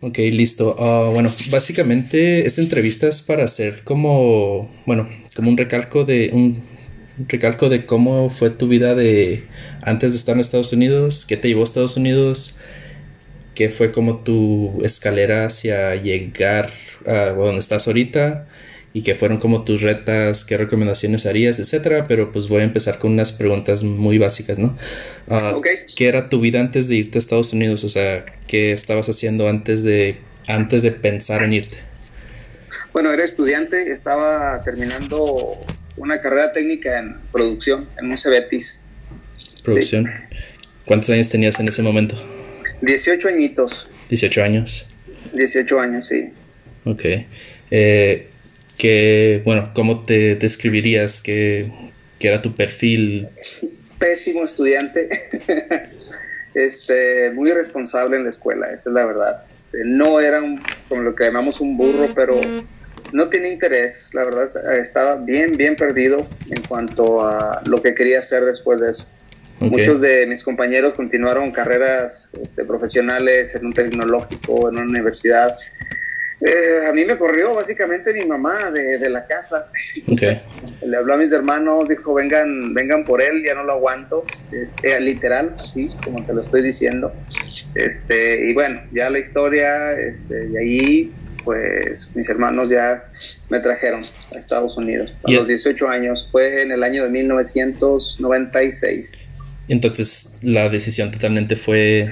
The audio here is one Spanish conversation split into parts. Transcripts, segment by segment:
Ok, listo. Ah, bueno, básicamente esta entrevista es para hacer como, bueno, como un recalco de un recalco de cómo fue tu vida de antes de estar en Estados Unidos, qué te llevó a Estados Unidos, qué fue como tu escalera hacia llegar a donde estás ahorita y qué fueron como tus retas, qué recomendaciones harías, etcétera. Pero pues voy a empezar con unas preguntas muy básicas, ¿no? Ah, ¿Qué era tu vida antes de irte a Estados Unidos? O sea, ¿qué estabas haciendo antes de, antes de pensar en irte? Bueno, era estudiante, estaba terminando una carrera técnica en producción en un Cebetis. ¿Producción? ¿Cuántos años tenías en ese momento? 18 añitos. 18 años. 18 años, sí. Ok. Eh, que, bueno, ¿cómo te describirías? ¿Qué, era tu perfil? Pésimo estudiante. este, muy responsable en la escuela, esa es la verdad. Este, no era un, como lo que llamamos un burro, pero no tenía interés, la verdad, estaba bien, bien perdido en cuanto a lo que quería hacer después de eso. Muchos de mis compañeros continuaron carreras este, profesionales en un tecnológico, en una universidad, eh, a mí me corrió básicamente mi mamá de, la casa. Le habló a mis hermanos, dijo, vengan, vengan por él, ya no lo aguanto. Este, literal, así como te lo estoy diciendo. Este, y bueno, ya la historia, este, de ahí, pues mis hermanos ya me trajeron a Estados Unidos a los 18 años. Fue en el año de 1996. Entonces la decisión totalmente fue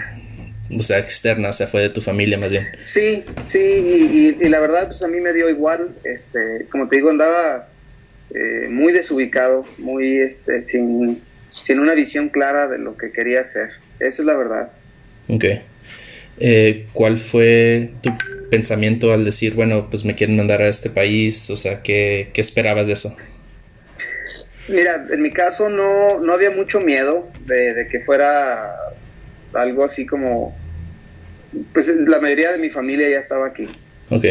o sea, externa, o sea, fue de tu familia más bien. Sí, sí, y, la verdad, pues a mí me dio igual, este, como te digo, andaba eh, muy desubicado, muy, este, sin, sin una visión clara de lo que quería hacer, esa es la verdad. Ok. Eh, ¿Cuál fue tu pensamiento al decir, bueno, pues me quieren mandar a este país? O sea, ¿qué, qué esperabas de eso? Mira, en mi caso no, no había mucho miedo de, de que fuera algo así como, pues la mayoría de mi familia ya estaba aquí. Ok.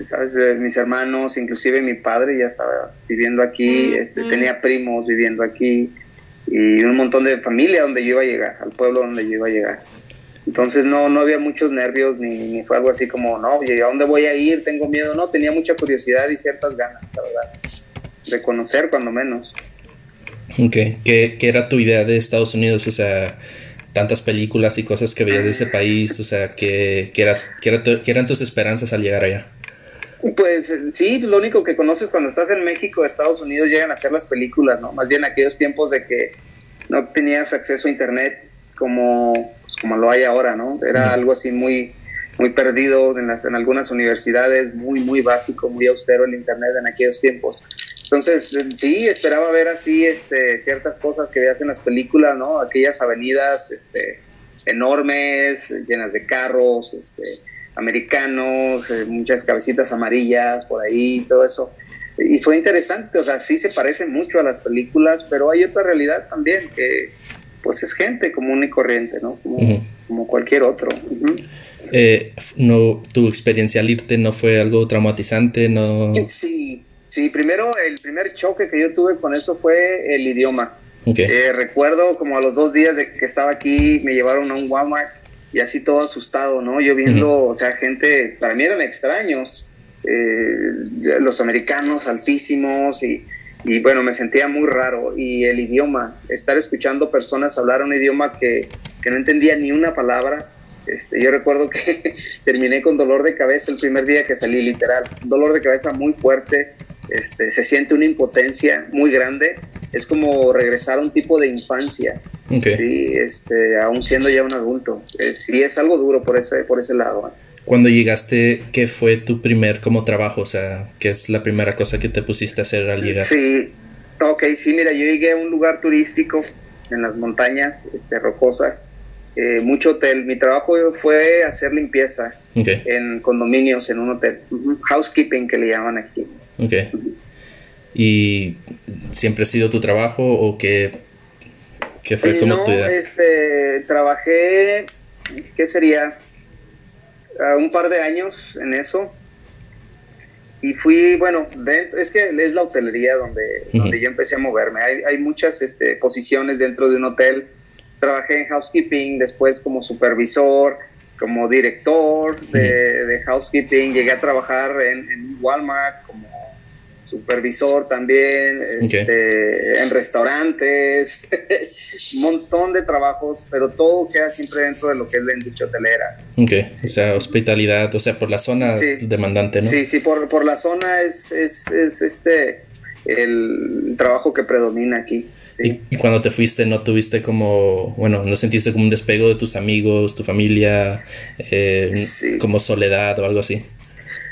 ¿Sabes? Eh, mis hermanos, inclusive mi padre ya estaba viviendo aquí, este, tenía primos viviendo aquí y un montón de familia donde yo iba a llegar, al pueblo donde yo iba a llegar. Entonces no, no había muchos nervios ni, fue algo así como, no, ¿a dónde voy a ir? Tengo miedo. No, tenía mucha curiosidad y ciertas ganas, la verdad, de conocer cuando menos. Ok, ¿Qué, ¿Qué, era tu idea de Estados Unidos? O sea, tantas películas y cosas que veías de ese país, o sea, que, que, era, que, eran tus esperanzas al llegar allá. Pues sí, lo único que conoces cuando estás en México, Estados Unidos, llegan a hacer las películas, ¿no? Más bien aquellos tiempos de que no tenías acceso a internet como, pues, como lo hay ahora, ¿no? Era algo así muy, muy perdido en, las, en algunas universidades, muy, muy básico, muy austero el internet en aquellos tiempos. Entonces, sí, esperaba ver así este, ciertas cosas que veías en las películas, ¿no? Aquellas avenidas este, enormes, llenas de carros, este, americanos, eh, muchas cabecitas amarillas por ahí, todo eso. Y fue interesante, o sea, sí se parece mucho a las películas, pero hay otra realidad también, que pues es gente común y corriente, ¿no? Como, cualquier otro. Eh, no, ¿Tu experiencia al irte no fue algo traumatizante? No... Sí, Sí, primero el primer choque que yo tuve con eso fue el idioma. Eh, recuerdo como a los dos días de que estaba aquí me llevaron a un Walmart y así todo asustado, ¿no? Yo viendo, o sea, gente, para mí eran extraños, eh, los americanos altísimos y, y, bueno, me sentía muy raro. Y el idioma, estar escuchando personas hablar un idioma que, que no entendía ni una palabra. Este, yo recuerdo que terminé con dolor de cabeza el primer día que salí, literal, dolor de cabeza muy fuerte este, se siente una impotencia muy grande. Es como regresar a un tipo de infancia, ¿sí? este, aún siendo ya un adulto. sí, es algo duro por ese, por ese lado. ¿eh? Cuando llegaste, ¿qué fue tu primer como trabajo? O sea, ¿qué es la primera cosa que te pusiste a hacer al llegar? Sí, ok, sí, mira, yo llegué a un lugar turístico en las montañas este, rocosas. Eh, mucho hotel. Mi trabajo fue hacer limpieza en condominios, en un hotel. Housekeeping que le llaman aquí. Ok. ¿Y siempre ha sido tu trabajo o qué, qué fue como no, tu idea? Este, trabajé, ¿qué sería? un par de años en eso. Y fui, bueno, es que es la hotelería donde, donde yo empecé a moverme. Hay, hay muchas este, posiciones dentro de un hotel. Trabajé en housekeeping, después como supervisor, como director de, housekeeping, llegué a trabajar en, Walmart como supervisor también, este, en restaurantes, un montón de trabajos, pero todo queda siempre dentro de lo que es la industria hotelera. Ok, o sea, hospitalidad, o sea, por la zona demandante, ¿no? Sí, sí, por, por la zona es, es, es este el trabajo que predomina aquí. Y, cuando te fuiste, ¿no tuviste como, bueno, no sentiste como un despego de tus amigos, tu familia, eh, como soledad o algo así?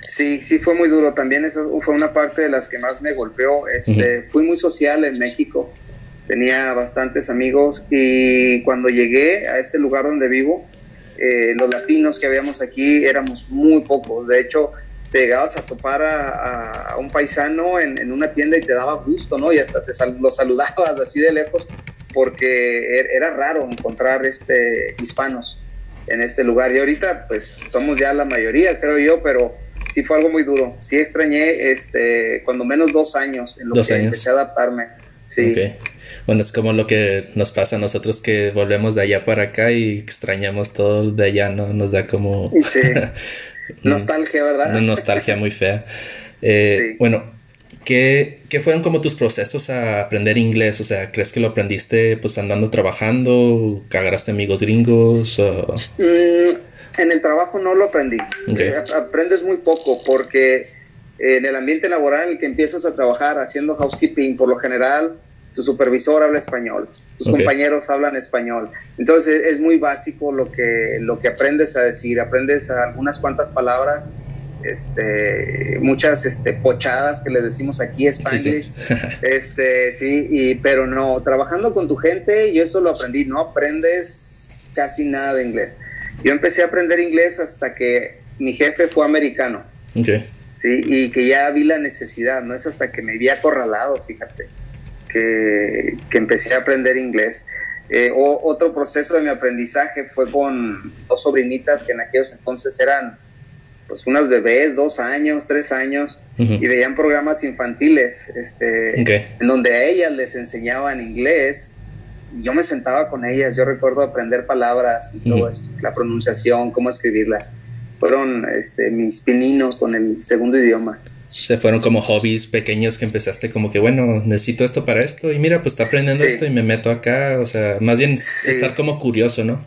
Sí, sí, fue muy duro. También eso fue una parte de las que más me golpeó. Este, Fui muy social en México. Tenía bastantes amigos y cuando llegué a este lugar donde vivo, eh, los latinos que habíamos aquí éramos muy pocos. De hecho, te llegabas a topar a, un paisano en, una tienda y te daba gusto, ¿no? Y hasta te lo saludabas así de lejos porque er, era raro encontrar este, hispanos en este lugar. Y ahorita, pues, somos ya la mayoría, creo yo, pero sí fue algo muy duro. Sí extrañé, este, cuando menos dos años en lo que empecé a adaptarme. Sí. Bueno, es como lo que nos pasa a nosotros que volvemos de allá para acá y extrañamos todo de allá, ¿no? Nos da como... Sí. Nostalgia, ¿verdad? Una nostalgia muy fea. Eh, bueno, ¿qué, fueron como tus procesos a aprender inglés? O sea, ¿crees que lo aprendiste pues andando trabajando? ¿Agarraste amigos gringos? Mm, en el trabajo no lo aprendí. Eh, aprendes muy poco porque en el ambiente laboral en el que empiezas a trabajar haciendo housekeeping, por lo general tu supervisor habla español, tus compañeros hablan español. Entonces es muy básico lo que, lo que aprendes a decir, aprendes algunas cuantas palabras, este, muchas este, pochadas que le decimos aquí, Spanglish, sí, este, sí, y, pero no, trabajando con tu gente, yo eso lo aprendí, no aprendes casi nada de inglés. Yo empecé a aprender inglés hasta que mi jefe fue americano. Sí, y que ya vi la necesidad, no es hasta que me vi acorralado, fíjate que, empecé a aprender inglés. Eh, otro proceso de mi aprendizaje fue con dos sobrinitas que en aquellos entonces eran pues unas bebés, dos años, tres años, y veían programas infantiles, este, en donde a ellas les enseñaban inglés. Yo me sentaba con ellas, yo recuerdo aprender palabras y todo esto, la pronunciación, cómo escribirlas. Fueron este, mis pininos con el segundo idioma se fueron como hobbies pequeños que empezaste como que, bueno, necesito esto para esto y mira, pues está aprendiendo esto y me meto acá, o sea, más bien estar como curioso, ¿no?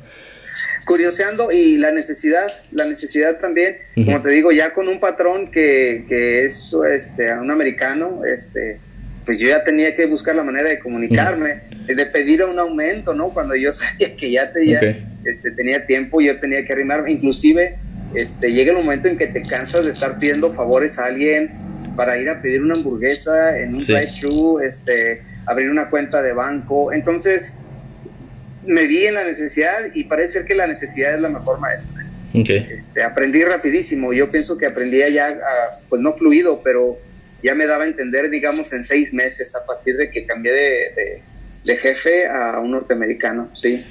Curioseando y la necesidad, la necesidad también, como te digo, ya con un patrón que, que es este, un americano, este, pues yo ya tenía que buscar la manera de comunicarme, de pedir un aumento, ¿no? Cuando yo sabía que ya, tenía, este, tenía tiempo, yo tenía que arrimarme, inclusive este, llega el momento en que te cansas de estar pidiendo favores a alguien para ir a pedir una hamburguesa en un drive-thru, este, abrir una cuenta de banco. Entonces, me vi en la necesidad y parece ser que la necesidad es la mejor maestra. Este, aprendí rapidísimo. Yo pienso que aprendía ya, pues no fluido, pero ya me daba a entender, digamos, en seis meses a partir de que cambié de, de jefe a un norteamericano, sí.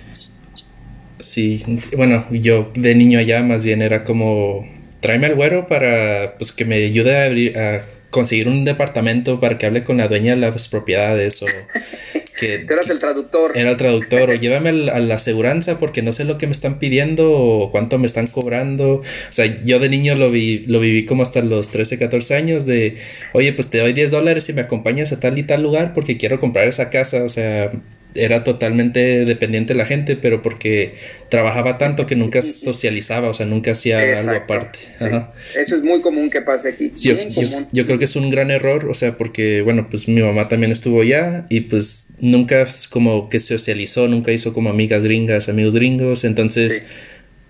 Sí, bueno, yo de niño allá más bien era como tráeme al güero para pues que me ayude a, abrir, a conseguir un departamento para que hable con la dueña de las propiedades o que eras el traductor. Era el traductor o llévame a la aseguranza porque no sé lo que me están pidiendo o cuánto me están cobrando. O sea, yo de niño lo vi lo viví como hasta los 13, 14 años de, "Oye, pues te doy 10 dólares si me acompañas a tal y tal lugar porque quiero comprar esa casa." O sea, era totalmente dependiente de la gente, pero porque trabajaba tanto que nunca socializaba, o sea, nunca hacía algo aparte. Eso es muy común que pase aquí. Yo, creo que es un gran error, o sea, porque, bueno, pues mi mamá también estuvo allá y pues nunca como que socializó, nunca hizo como amigas gringas, amigos gringos, entonces...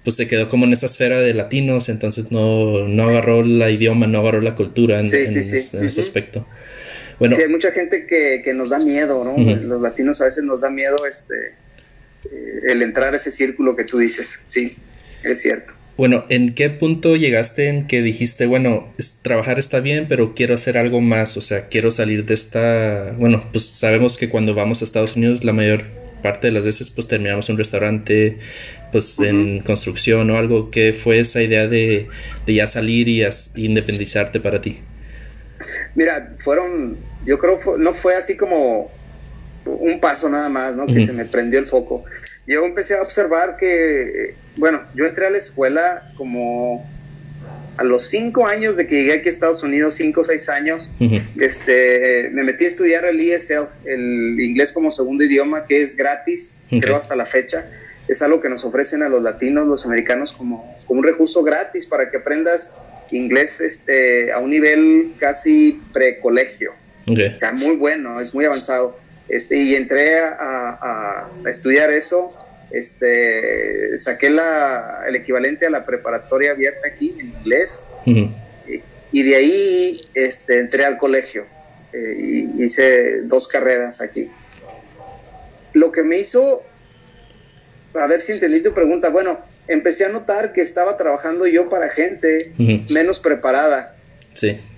pues se quedó como en esa esfera de latinos, entonces no, no agarró la idioma, no agarró la cultura en, ese aspecto. Bueno, sí, hay mucha gente que, que nos da miedo, ¿no? Los latinos a veces nos da miedo este, eh, el entrar a ese círculo que tú dices. Sí, es cierto. Bueno, ¿en qué punto llegaste en que dijiste, bueno, trabajar está bien, pero quiero hacer algo más? O sea, quiero salir de esta... Bueno, pues sabemos que cuando vamos a Estados Unidos la mayor parte de las veces pues terminamos en un restaurante, pues en construcción o algo. ¿Qué fue esa idea de, de ya salir y independizarte para ti? Mira, fueron, yo creo, no fue así como un paso nada más, ¿no? Que se me prendió el foco. yo empecé a observar que, bueno, yo entré a la escuela como a los cinco años de que llegué aquí a Estados Unidos, cinco o seis años, este, me metí a estudiar el ESL, el inglés como segundo idioma, que es gratis, creo hasta la fecha. Es algo que nos ofrecen a los latinos, los americanos, como, como un recurso gratis para que aprendas inglés este, a un nivel casi precolegio. O sea, muy bueno, es muy avanzado. Este, y entré a, estudiar eso. Este, saqué la, el equivalente a la preparatoria abierta aquí en inglés. y, de ahí este, entré al colegio. Eh, y hice dos carreras aquí. Lo que me hizo, a ver si entendí tu pregunta, bueno, empecé a notar que estaba trabajando yo para gente menos preparada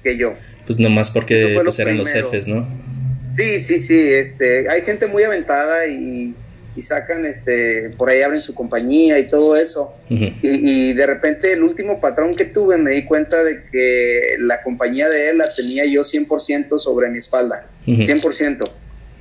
que yo. Pues nomás porque pues, eran los jefes, ¿no? Sí, sí, sí. Este, hay gente muy aventada y, sacan, este, por ahí abren su compañía y todo eso. y, de repente el último patrón que tuve me di cuenta de que la compañía de él la tenía yo 100% sobre mi espalda. 100%.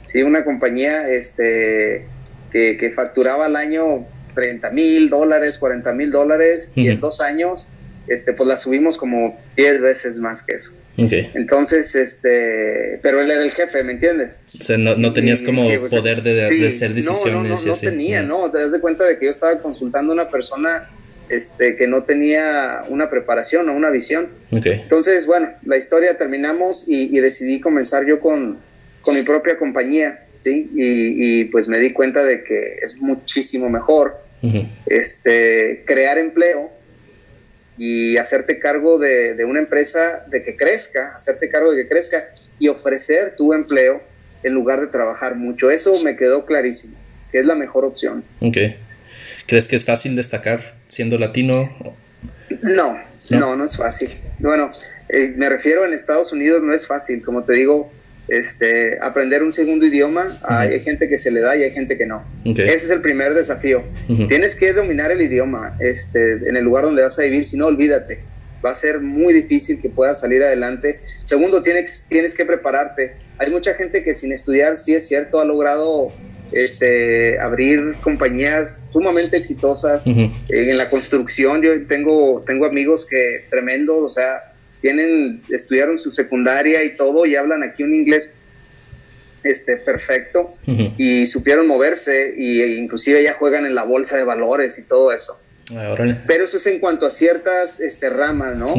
Sí, una compañía este, que, que facturaba al año 30 mil dólares, 40 mil dólares y en dos años, este, pues la subimos como 10 veces más que eso. Entonces, este, pero él era el jefe, ¿me entiendes? O sea, no, tenías como poder de, hacer decisiones. No, no, no, tenía, no. Te das de cuenta de que yo estaba consultando a una persona este, que no tenía una preparación o una visión. Entonces, bueno, la historia terminamos y, decidí comenzar yo con, con mi propia compañía. ¿Sí? Y, pues me di cuenta de que es muchísimo mejor este, crear empleo y hacerte cargo de, una empresa de que crezca, hacerte cargo de que crezca y ofrecer tu empleo en lugar de trabajar mucho. Eso me quedó clarísimo, que es la mejor opción. ¿Crees que es fácil destacar siendo latino? No, no, no, es fácil. Bueno, eh, me refiero en Estados Unidos no es fácil, como te digo, este, aprender un segundo idioma, hay gente que se le da y hay gente que no. Ese es el primer desafío. Tienes que dominar el idioma este, en el lugar donde vas a vivir, si no, olvídate. Va a ser muy difícil que puedas salir adelante. Segundo, tienes, tienes que prepararte. Hay mucha gente que sin estudiar, sí es cierto, ha logrado este, abrir compañías sumamente exitosas en la construcción. Yo tengo, tengo amigos que tremendos, o sea, tienen, estudiaron su secundaria y todo y hablan aquí un inglés este, perfecto y supieron moverse y, e inclusive ya juegan en la bolsa de valores y todo eso. Ah, Pero eso es en cuanto a ciertas este, ramas, ¿no?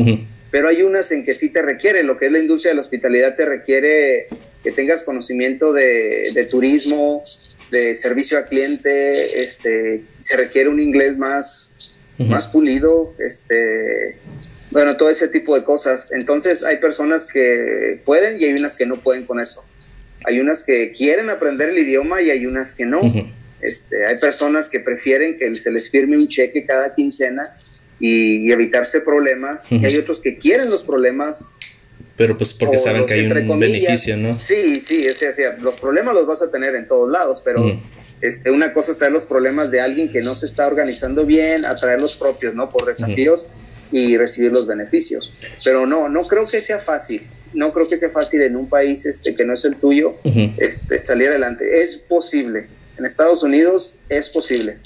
Pero hay unas en que sí te requiere, lo que es la industria de la hospitalidad te requiere que tengas conocimiento de, de turismo, de servicio al cliente, este, se requiere un inglés más, más pulido, este, bueno, todo ese tipo de cosas. Entonces hay personas que pueden y hay unas que no pueden con eso. Hay unas que quieren aprender el idioma y hay unas que no. este, hay personas que prefieren que se les firme un cheque cada quincena y, evitarse problemas. Y hay otros que quieren los problemas. Pero pues porque saben que hay un beneficio, ¿no? Sí, sí, o sea, los problemas los vas a tener en todos lados, pero este, una cosa es traer los problemas de alguien que no se está organizando bien, a traer los propios, ¿no? Por desafíos y recibir los beneficios. Pero no, no creo que sea fácil. No creo que sea fácil en un país este, que no es el tuyo este, salir adelante. Es posible. En Estados Unidos es posible.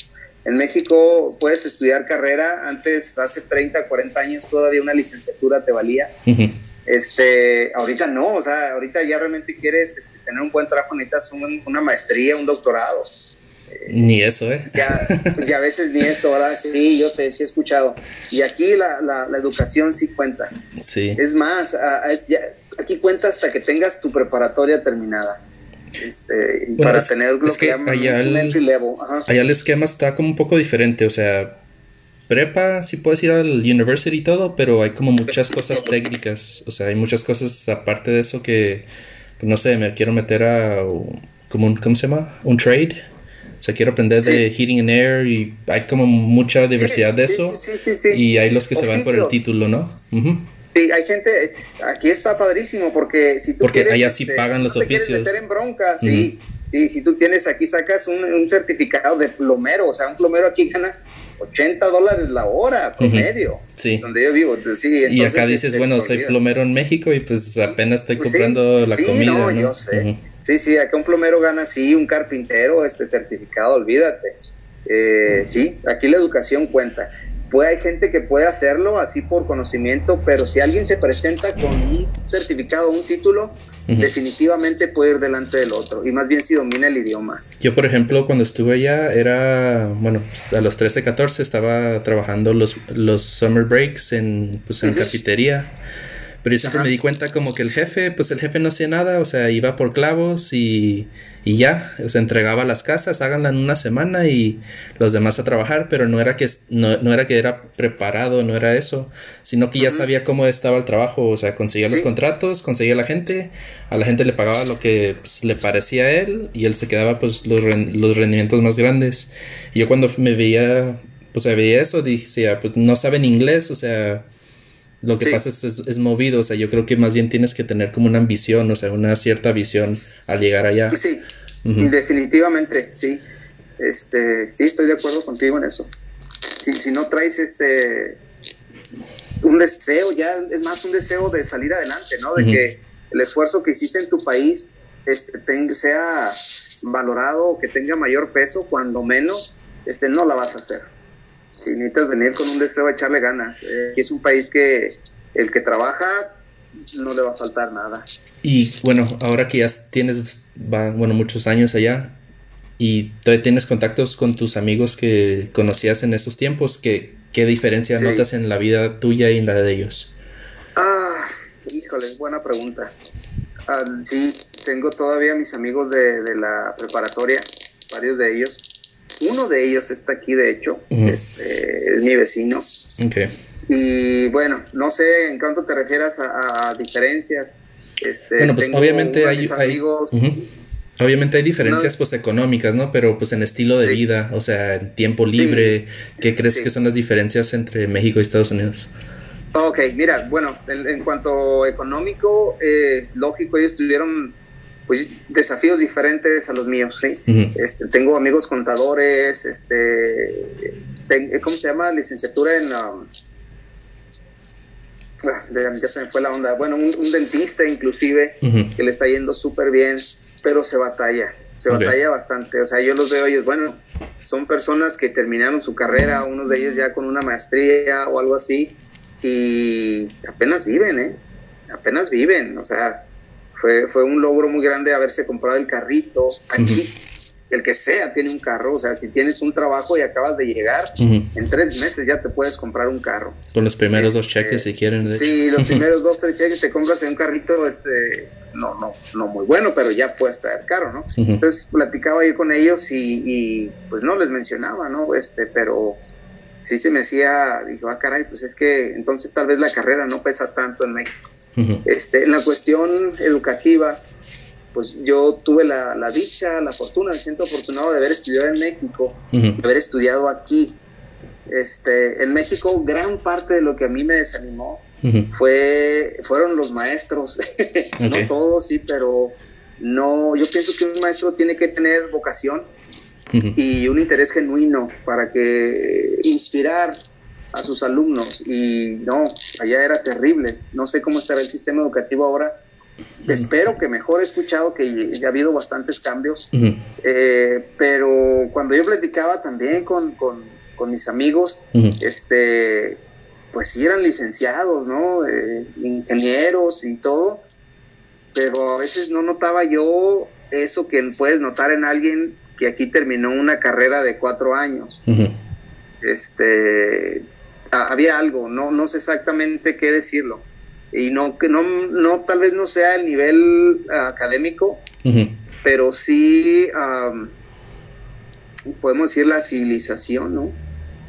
En México puedes estudiar carrera. Antes, hace 30, 40 años, todavía una licenciatura te valía. Este, ahorita no, o sea, ahorita ya realmente quieres este, tener un buen trabajo, necesitas una maestría, un doctorado. Ni eso, ¿eh? Ya, a veces ni eso, ¿verdad? Sí, yo sé, sí he escuchado. Y aquí la, la, educación sí cuenta. Sí. Es más, aquí cuenta hasta que tengas tu preparatoria terminada. Este, para tener lo que, allá el, Allá el esquema está como un poco diferente, o sea, prepa sí puedes ir al university y todo, pero hay como muchas cosas técnicas, o sea, hay muchas cosas aparte de eso que, pues, no sé, me quiero meter a como un, ¿cómo se llama? Un trade sea, quiero aprender de heating and air y hay como mucha diversidad de eso. Y hay los que se van por el título, ¿no? Sí, hay gente, aquí está padrísimo porque si tú porque allá sí este, pagan los oficios. Quieres meter en bronca, sí, sí, si tú tienes aquí sacas un, un, certificado de plomero, o sea, un plomero aquí gana 80 dólares la hora promedio. Sí. Donde yo vivo. Sí, y acá dices, este, bueno, soy plomero en México y pues apenas estoy pues comprando la comida. No, yo sé. Sí, sí, acá un plomero gana así, un carpintero, este certificado, olvídate. Eh, sí, aquí la educación cuenta. Puede, hay gente que puede hacerlo así por conocimiento, pero si alguien se presenta con un certificado, un título, definitivamente puede ir delante del otro, y más bien si domina el idioma. Yo, por ejemplo, cuando estuve allá, era, bueno, pues, a los 13, 14 estaba trabajando los, los summer breaks en, pues, en cafetería. Pero yo siempre me di cuenta como que el jefe, pues el jefe no hacía nada, o sea, iba por clavos y, y ya, o sea, entregaba las casas, háganla en una semana y los demás a trabajar, pero no era que, no, no era, que era preparado, no era eso, sino que ya sabía cómo estaba el trabajo, o sea, conseguía los contratos, conseguía la gente, a la gente le pagaba lo que pues, le parecía a él y él se quedaba pues los, los rendimientos más grandes. Y yo cuando me veía, pues veía eso, decía, pues no saben inglés, o sea lo que pasa es, es, movido, o sea, yo creo que más bien tienes que tener como una ambición, o sea, una cierta visión al llegar allá. Sí, definitivamente, sí. Este, sí, estoy de acuerdo contigo en eso. Si, si no traes este un deseo, ya es más un deseo de salir adelante, ¿no? De que el esfuerzo que hiciste en tu país este, sea valorado, que tenga mayor peso, cuando menos, este, no la vas a hacer si necesitas venir con un deseo de echarle ganas. Eh, es un país que el que trabaja no le va a faltar nada. Y bueno, ahora que ya tienes, bueno, muchos años allá y todavía tienes contactos con tus amigos que conocías en esos tiempos, ¿qué, qué diferencia notas en la vida tuya y en la de ellos? Ah, híjole, buena pregunta. Ah, sí, tengo todavía mis amigos de, de la preparatoria, varios de ellos uno de ellos está aquí, de hecho, este, es mi vecino. Y bueno, no sé en cuánto te refieras a, diferencias. Este, bueno, pues obviamente hay, Obviamente hay diferencias pues económicas, ¿no? Pero pues en estilo de vida, o sea, en tiempo libre, ¿qué crees que son las diferencias entre México y Estados Unidos? Ok, mira, bueno, en, cuanto económico, eh, lógico, ellos tuvieron pues desafíos diferentes a los míos, ¿sí? este, tengo amigos contadores, este, ¿cómo se llama? Licenciatura en... Um, ah, ya se me fue la onda. Bueno, un, dentista inclusive, que le está yendo súper bien, pero se batalla, se batalla bastante. O sea, yo los veo ellos, bueno, son personas que terminaron su carrera, unos de ellos ya con una maestría o algo así, y apenas viven, ¿eh? Apenas viven, o sea, fue, fue un logro muy grande haberse comprado el carrito. Aquí, el que sea, tiene un carro. O sea, si tienes un trabajo y acabas de llegar, en tres meses ya te puedes comprar un carro. Con los primeros dos este, cheques, si quieren. Sí, los primeros dos, tres cheques te compras en un carrito, este, no, no, no muy bueno, pero ya puedes traer carro, ¿no? Entonces platicaba yo con ellos y, y, pues no les mencionaba, ¿no? Este, pero sí se me decía, digo, ah, caray, pues es que entonces tal vez la carrera no pesa tanto en México. este, en la cuestión educativa, pues yo tuve la, dicha, la fortuna, me siento afortunado de haber estudiado en México, de haber estudiado aquí. Este, en México, gran parte de lo que a mí me desanimó fue, fueron los maestros. no todos, sí, pero no, yo pienso que un maestro tiene que tener vocación y un interés genuino para que inspirar a sus alumnos. Y no, allá era terrible. No sé cómo estará el sistema educativo ahora. Espero que mejor. He escuchado que ya ha habido bastantes cambios, eh, pero cuando yo platicaba también con, con, mis amigos, este, pues sí eran licenciados, ¿no? Eh, ingenieros y todo, pero a veces no notaba yo eso que puedes notar en alguien que aquí terminó una carrera de cuatro años. Este, había algo, no, no sé exactamente qué decirlo. Y no, que no, no, tal vez no sea el nivel académico, pero sí podemos decir la civilización, ¿no?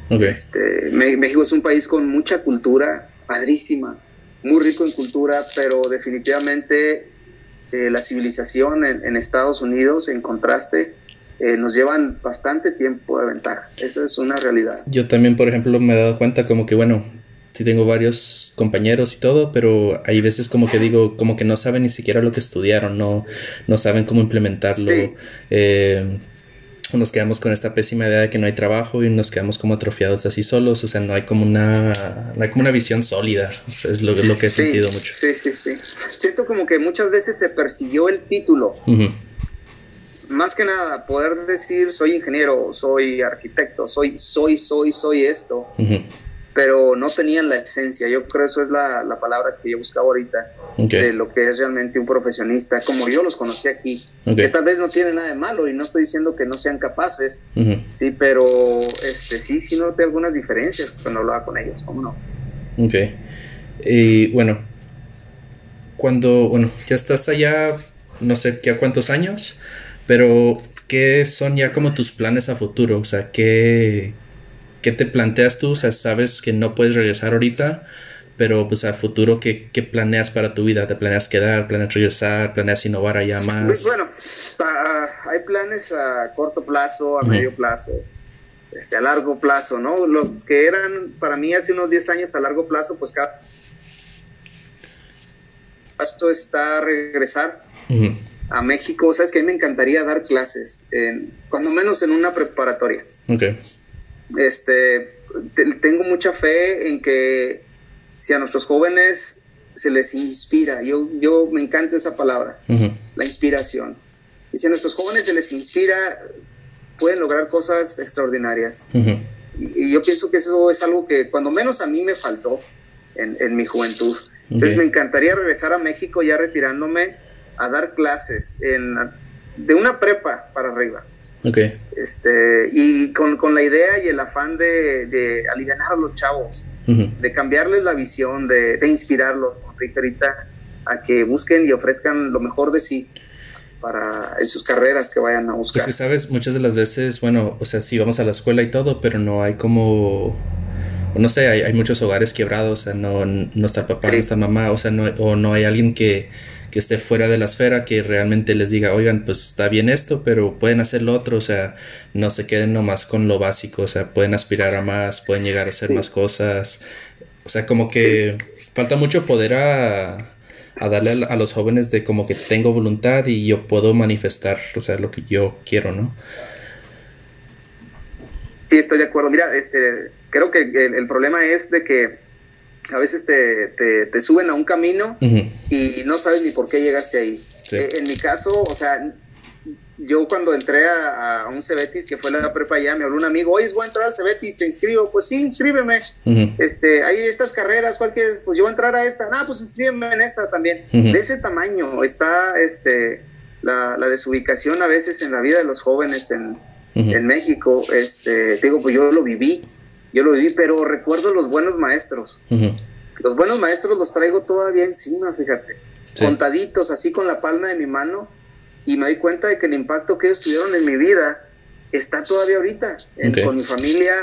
Este, México es un país con mucha cultura, padrísima, muy rico en cultura, pero definitivamente eh, la civilización en, en, Estados Unidos, en contraste, eh, nos llevan bastante tiempo de ventaja. Eso es una realidad. Yo también, por ejemplo, me he dado cuenta como que, bueno, sí tengo varios compañeros y todo, pero hay veces como que digo, como que no saben ni siquiera lo que estudiaron, no, no saben cómo implementarlo. Eh, nos quedamos con esta pésima idea de que no hay trabajo y nos quedamos como atrofiados así solos, o sea, no hay como una, no hay como una visión sólida, es lo, que he sentido mucho. Sí, sí, sí. Siento como que muchas veces se persiguió el título, más que nada, poder decir soy ingeniero, soy arquitecto, soy, soy, soy, soy esto, pero no tenían la esencia. Yo creo que eso es la, la palabra que yo buscaba ahorita, de lo que es realmente un profesionista, como yo los conocí aquí, que tal vez no tiene nada de malo y no estoy diciendo que no sean capaces, sí, pero este, sí, sí noté algunas diferencias cuando hablaba con ellos, ¿cómo no? Ok. Y bueno, cuando, bueno, ya estás allá, no sé qué a cuántos años, pero ¿qué son ya como tus planes a futuro? O sea, ¿qué, qué te planteas tú? O sea, sabes que no puedes regresar ahorita, pero pues a futuro, ¿qué, ¿qué, planeas para tu vida? ¿Te planeas quedar? ¿Planeas regresar? ¿Planeas innovar allá más? Pues, bueno, hay planes a corto plazo, a medio plazo, este, a largo plazo, ¿no? Los que eran para mí hace unos 10 años a largo plazo, pues cada esto está regresar a México. Sabes que a mí me encantaría dar clases, en, cuando menos en una preparatoria. Okay. Este, tengo mucha fe en que si a nuestros jóvenes se les inspira, yo, yo me encanta esa palabra, la inspiración. Y si a nuestros jóvenes se les inspira, pueden lograr cosas extraordinarias. y, yo pienso que eso es algo que cuando menos a mí me faltó en, en mi juventud. Entonces me encantaría regresar a México ya retirándome a dar clases en, de una prepa para arriba. Okay. Este, y con, con, la idea y el afán de, de aliviar a los chavos, de cambiarles la visión, de, de inspirarlos, como ahorita, a que busquen y ofrezcan lo mejor de sí para en sus carreras que vayan a buscar. Pues que sabes, muchas de las veces, bueno, o sea, sí vamos a la escuela y todo, pero no hay como no sé, hay, hay, muchos hogares quebrados, o sea, no, no está papá, no está mamá, o sea, no, o no hay alguien que, que, esté fuera de la esfera que realmente les diga, oigan, pues está bien esto, pero pueden hacer lo otro, o sea, no se queden nomás con lo básico, o sea, pueden aspirar a más, pueden llegar a hacer más cosas, o sea, como que falta mucho poder a, a darle a, a, los jóvenes de como que tengo voluntad y yo puedo manifestar, o sea, lo que yo quiero, ¿no? Sí, estoy de acuerdo. Mira, este, creo que el, problema es de que a veces te, te, suben a un camino y no sabes ni por qué llegaste ahí. Eh, en mi caso, o sea, yo cuando entré a, un Cebetis, que fue la prepa allá, me habló un amigo, oye, voy a entrar al Cebetis, ¿te inscribo? Pues sí, inscríbeme. este, hay estas carreras, ¿cuál quieres? Pues yo voy a entrar a esta. Ah, pues inscríbeme en esta también. De ese tamaño está este, la, la desubicación a veces en la vida de los jóvenes en en México, este, digo, pues yo lo viví, yo lo viví, pero recuerdo los buenos maestros. Los buenos maestros los traigo todavía encima, fíjate, contaditos, así con la palma de mi mano, y me doy cuenta de que el impacto que ellos tuvieron en mi vida está todavía ahorita, con mi familia,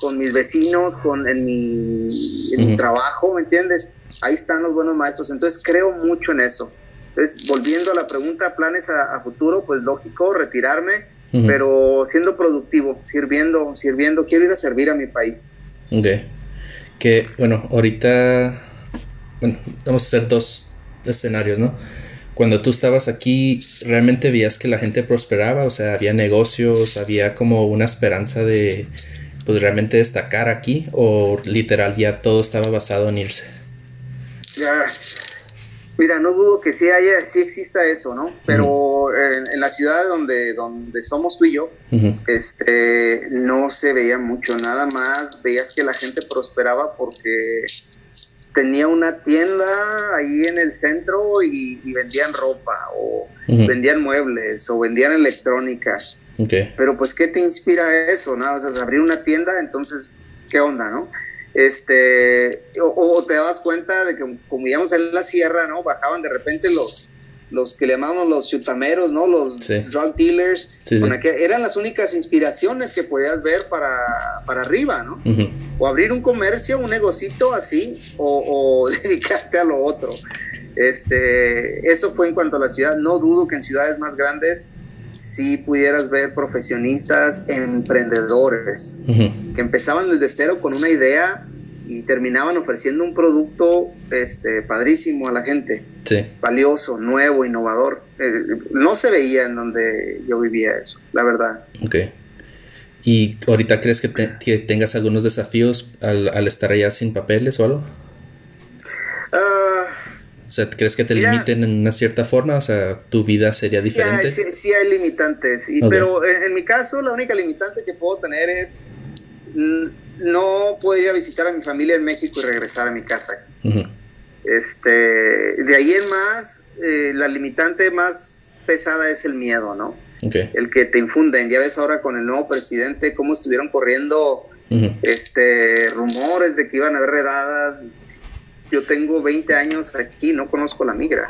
con mis vecinos, con en mi, en mi trabajo, ¿me entiendes? Ahí están los buenos maestros, entonces creo mucho en eso. Entonces, volviendo a la pregunta, planes a futuro, pues lógico, retirarme, pero siendo productivo, sirviendo, sirviendo, quiero ir a servir a mi país. Ok. Que, bueno, ahorita, bueno, vamos a hacer dos escenarios, ¿no? Cuando tú estabas aquí, ¿realmente veías que la gente prosperaba? O sea, ¿había negocios? ¿Había como una esperanza de, pues, realmente destacar aquí? ¿O literal ya todo estaba basado en irse? Ya, Mira, no dudo que sí haya, sí exista eso, ¿no? Pero en, la ciudad donde, donde somos tú y yo, este, no se veía mucho, nada más veías que la gente prosperaba porque tenía una tienda ahí en el centro y, vendían ropa o vendían muebles o vendían electrónica. Pero pues, ¿qué te inspira eso? ¿no? O sea, abrir una tienda, entonces, ¿qué onda, no? Este, o, te dabas cuenta de que como íbamos en la sierra, ¿no? Bajaban de repente los, los que le llamamos los chutameros, ¿no? Los drug dealers, eran las únicas inspiraciones que podías ver para, para arriba, ¿no? O abrir un comercio, un negocito así, o, dedicarte a lo otro. Este, eso fue en cuanto a la ciudad. No dudo que en ciudades más grandes si pudieras ver profesionistas, emprendedores, que empezaban desde cero con una idea y terminaban ofreciendo un producto este, padrísimo a la gente, valioso, nuevo, innovador. Eh, no se veía en donde yo vivía eso, la verdad. Ok. ¿Y ahorita crees que, tengas algunos desafíos al, estar allá sin papeles o algo? Ah, O sea, ¿crees que te limiten en una cierta forma? O sea, ¿tu vida sería diferente? sí, sí, hay limitantes, pero en, mi caso la única limitante que puedo tener es no poder ir a visitar a mi familia en México y regresar a mi casa. este, de ahí en más, eh, la limitante más pesada es el miedo, ¿no? El que te infunden. Ya ves ahora con el nuevo presidente cómo estuvieron corriendo este rumores de que iban a haber redadas. Yo tengo 20 años aquí, no conozco la migra.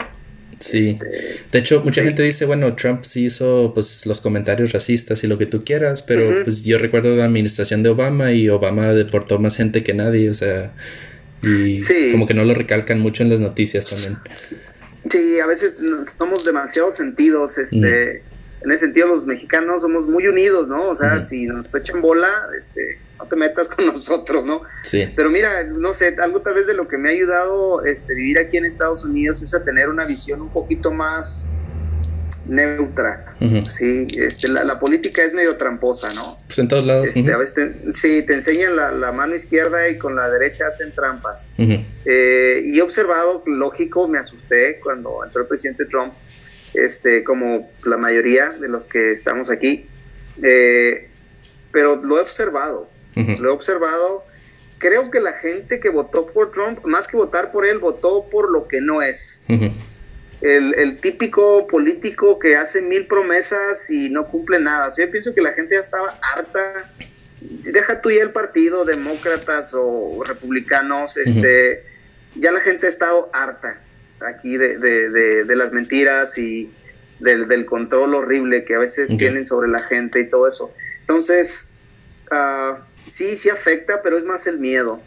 Sí. Este, de hecho, mucha gente dice, bueno, Trump sí hizo pues los comentarios racistas y lo que tú quieras, pero pues yo recuerdo la administración de Obama y Obama deportó más gente que nadie, o sea, y como que no lo recalcan mucho en las noticias también. Sí, a veces somos demasiado sentidos, este, en ese sentido los mexicanos somos muy unidos, ¿no? O sea, si nos echan bola, este, no te metas con nosotros, ¿no? Sí. Pero mira, no sé, algo tal vez de lo que me ha ayudado este, vivir aquí en Estados Unidos es a tener una visión un poquito más neutra, sí, este, la, política es medio tramposa, ¿no? Pues en todos lados. Este, a veces sí, te enseñan la, mano izquierda y con la derecha hacen trampas. Eh, y he observado, lógico, me asusté cuando entró el presidente Trump, este, como la mayoría de los que estamos aquí, eh, pero lo he observado, lo he observado. Creo que la gente que votó por Trump, más que votar por él, votó por lo que no es el, típico político que hace mil promesas y no cumple nada. yo pienso que la gente ya estaba harta. Deja tú ya el partido, demócratas o republicanos, este, ya la gente ha estado harta aquí de, las mentiras y del, control horrible que a veces tienen sobre la gente y todo eso. Entonces, uh, sí, sí afecta, pero es más el miedo.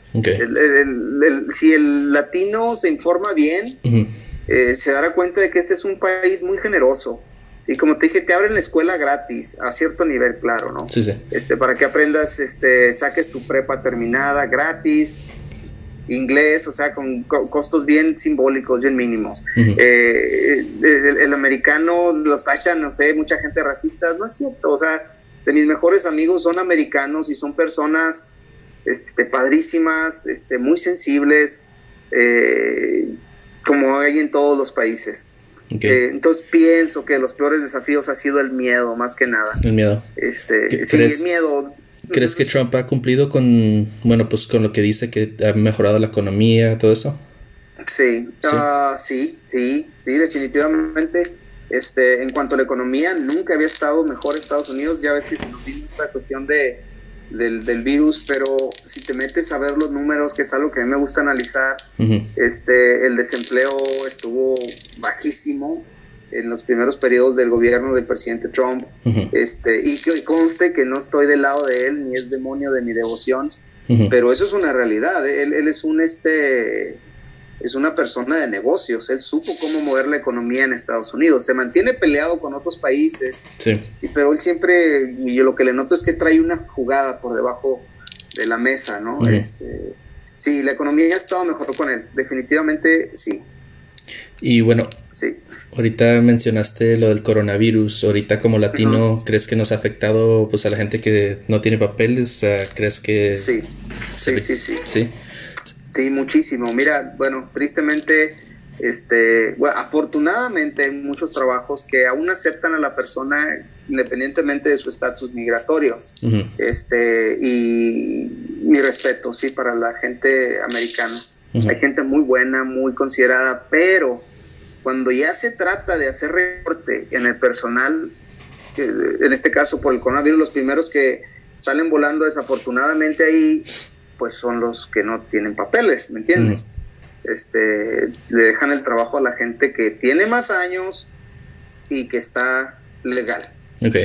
si el latino se informa bien, eh, se dará cuenta de que este es un país muy generoso. Sí, como te dije, te abren la escuela gratis, a cierto nivel, claro, ¿no? Sí, sí. Este, para que aprendas, este, saques tu prepa terminada gratis, inglés, o sea, con costos bien simbólicos, bien mínimos. Eh, el, americano los tachan, no sé, mucha gente racista, no es cierto, o sea, de mis mejores amigos son americanos y son personas este, padrísimas, este, muy sensibles, eh, como hay en todos los países. Eh, entonces pienso que los peores desafíos ha sido el miedo, más que nada. El miedo. Este, sí, el miedo. ¿Crees que Trump ha cumplido con, bueno, pues con lo que dice que ha mejorado la economía, todo eso? Sí, sí, ah, sí, sí, definitivamente. Este, en cuanto a la economía, nunca había estado mejor Estados Unidos. Ya ves que se nos vino esta cuestión de del, del, virus, pero si te metes a ver los números, que es algo que a mí me gusta analizar, este, el desempleo estuvo bajísimo en los primeros periodos del gobierno del presidente Trump, este, y que conste que no estoy del lado de él, ni es demonio de mi devoción, pero eso es una realidad, él, él es un este es una persona de negocios, él supo cómo mover la economía en Estados Unidos, se mantiene peleado con otros países, sí. pero él siempre, y yo lo que le noto es que trae una jugada por debajo de la mesa, ¿no? Este, sí, la economía ha estado mejor con él, definitivamente sí. Y bueno, sí. ahorita mencionaste lo del coronavirus, ahorita como latino, ¿crees que nos ha afectado pues a la gente que no tiene papeles? ¿Crees que... Sí, sí, sí, sí. ¿Sí? Sí, muchísimo. Mira, bueno, tristemente, este, bueno, afortunadamente hay muchos trabajos que aún aceptan a la persona independientemente de su estatus migratorio. Este, y mi respeto, sí, para la gente americana. Hay gente muy buena, muy considerada, pero cuando ya se trata de hacer reporte en el personal, en este caso por el coronavirus, los primeros que salen volando desafortunadamente ahí pues son los que no tienen papeles, ¿me entiendes? Este, le dejan el trabajo a la gente que tiene más años y que está legal. Ok.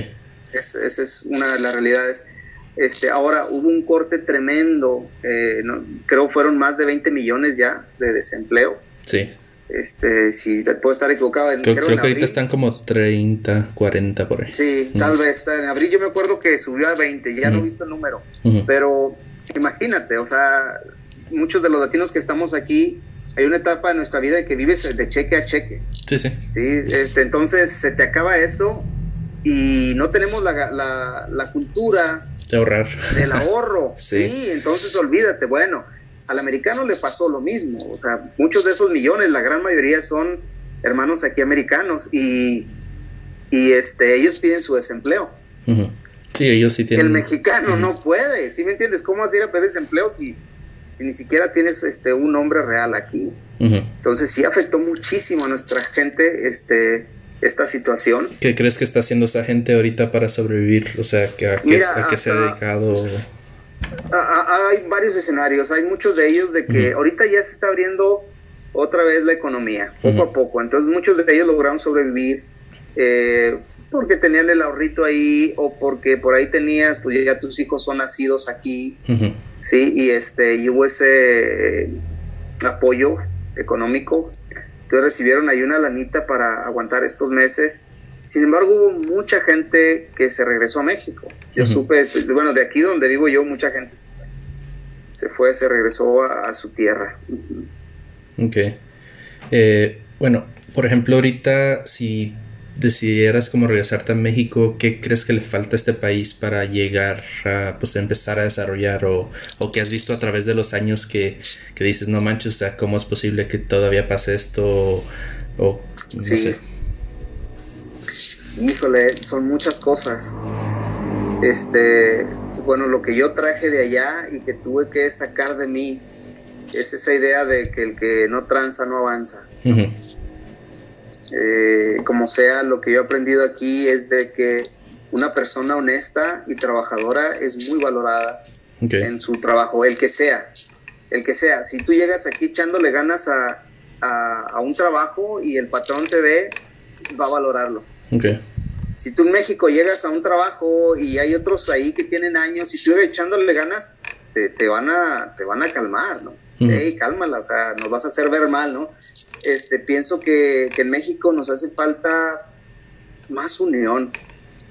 esa es una de las realidades. Este, ahora hubo un corte tremendo, eh, creo fueron más de 20 millones ya de desempleo. Sí. Este, si puedo estar equivocado. creo, que ahorita están como 30, 40 por ahí. Sí, tal vez. En abril yo me acuerdo que subió a 20, ya no he visto el número. Pero imagínate, o sea, muchos de los latinos que estamos aquí, hay una etapa de nuestra vida que vives de cheque a cheque. Sí, sí. Sí, este, entonces se te acaba eso y no tenemos la, la, cultura de ahorrar. Del ahorro. sí. entonces olvídate, bueno, al americano le pasó lo mismo. O sea, muchos de esos millones, la gran mayoría son hermanos aquí americanos y, y este, ellos piden su desempleo. Sí, ellos sí tienen. El mexicano no puede, ¿sí me entiendes? ¿Cómo hacer a pedir desempleo si, si ni siquiera tienes este, un nombre real aquí? Entonces sí afectó muchísimo a nuestra gente este, esta situación. ¿Qué crees que está haciendo esa gente ahorita para sobrevivir? O sea, ¿a qué, se ha dedicado? Hay varios escenarios, hay muchos de ellos de que ahorita ya se está abriendo otra vez la economía, poco a poco. Entonces muchos de ellos lograron sobrevivir eh, porque tenían el ahorrito ahí o porque por ahí tenías, pues ya tus hijos son nacidos aquí, ¿sí? Y, este, y hubo ese eh, apoyo económico. Entonces recibieron ahí una lanita para aguantar estos meses. Sin embargo, hubo mucha gente que se regresó a México. Yo supe, bueno, de aquí donde vivo yo, mucha gente se fue, se regresó a, su tierra. Ok. Eh, bueno, por ejemplo, ahorita si decidieras como regresarte a México, ¿qué crees que le falta a este país para llegar a pues empezar a desarrollar o, o que has visto a través de los años que, que, dices, no manches, o sea, ¿cómo es posible que todavía pase esto? O, no sé. Híjole, son muchas cosas. Este, bueno, lo que yo traje de allá y que tuve que sacar de mí es esa idea de que el que no tranza no avanza. Eh, como sea, lo que yo he aprendido aquí es de que una persona honesta y trabajadora es muy valorada en su trabajo, el que sea, el que sea. Si tú llegas aquí echándole ganas a, a, un trabajo y el patrón te ve, va a valorarlo. Si tú en México llegas a un trabajo y hay otros ahí que tienen años y tú echándole ganas, te, te, van, a, te van a calmar, ¿no? Hey, cálmala, o sea, nos vas a hacer ver mal, ¿no? Este, pienso que, en México nos hace falta más unión.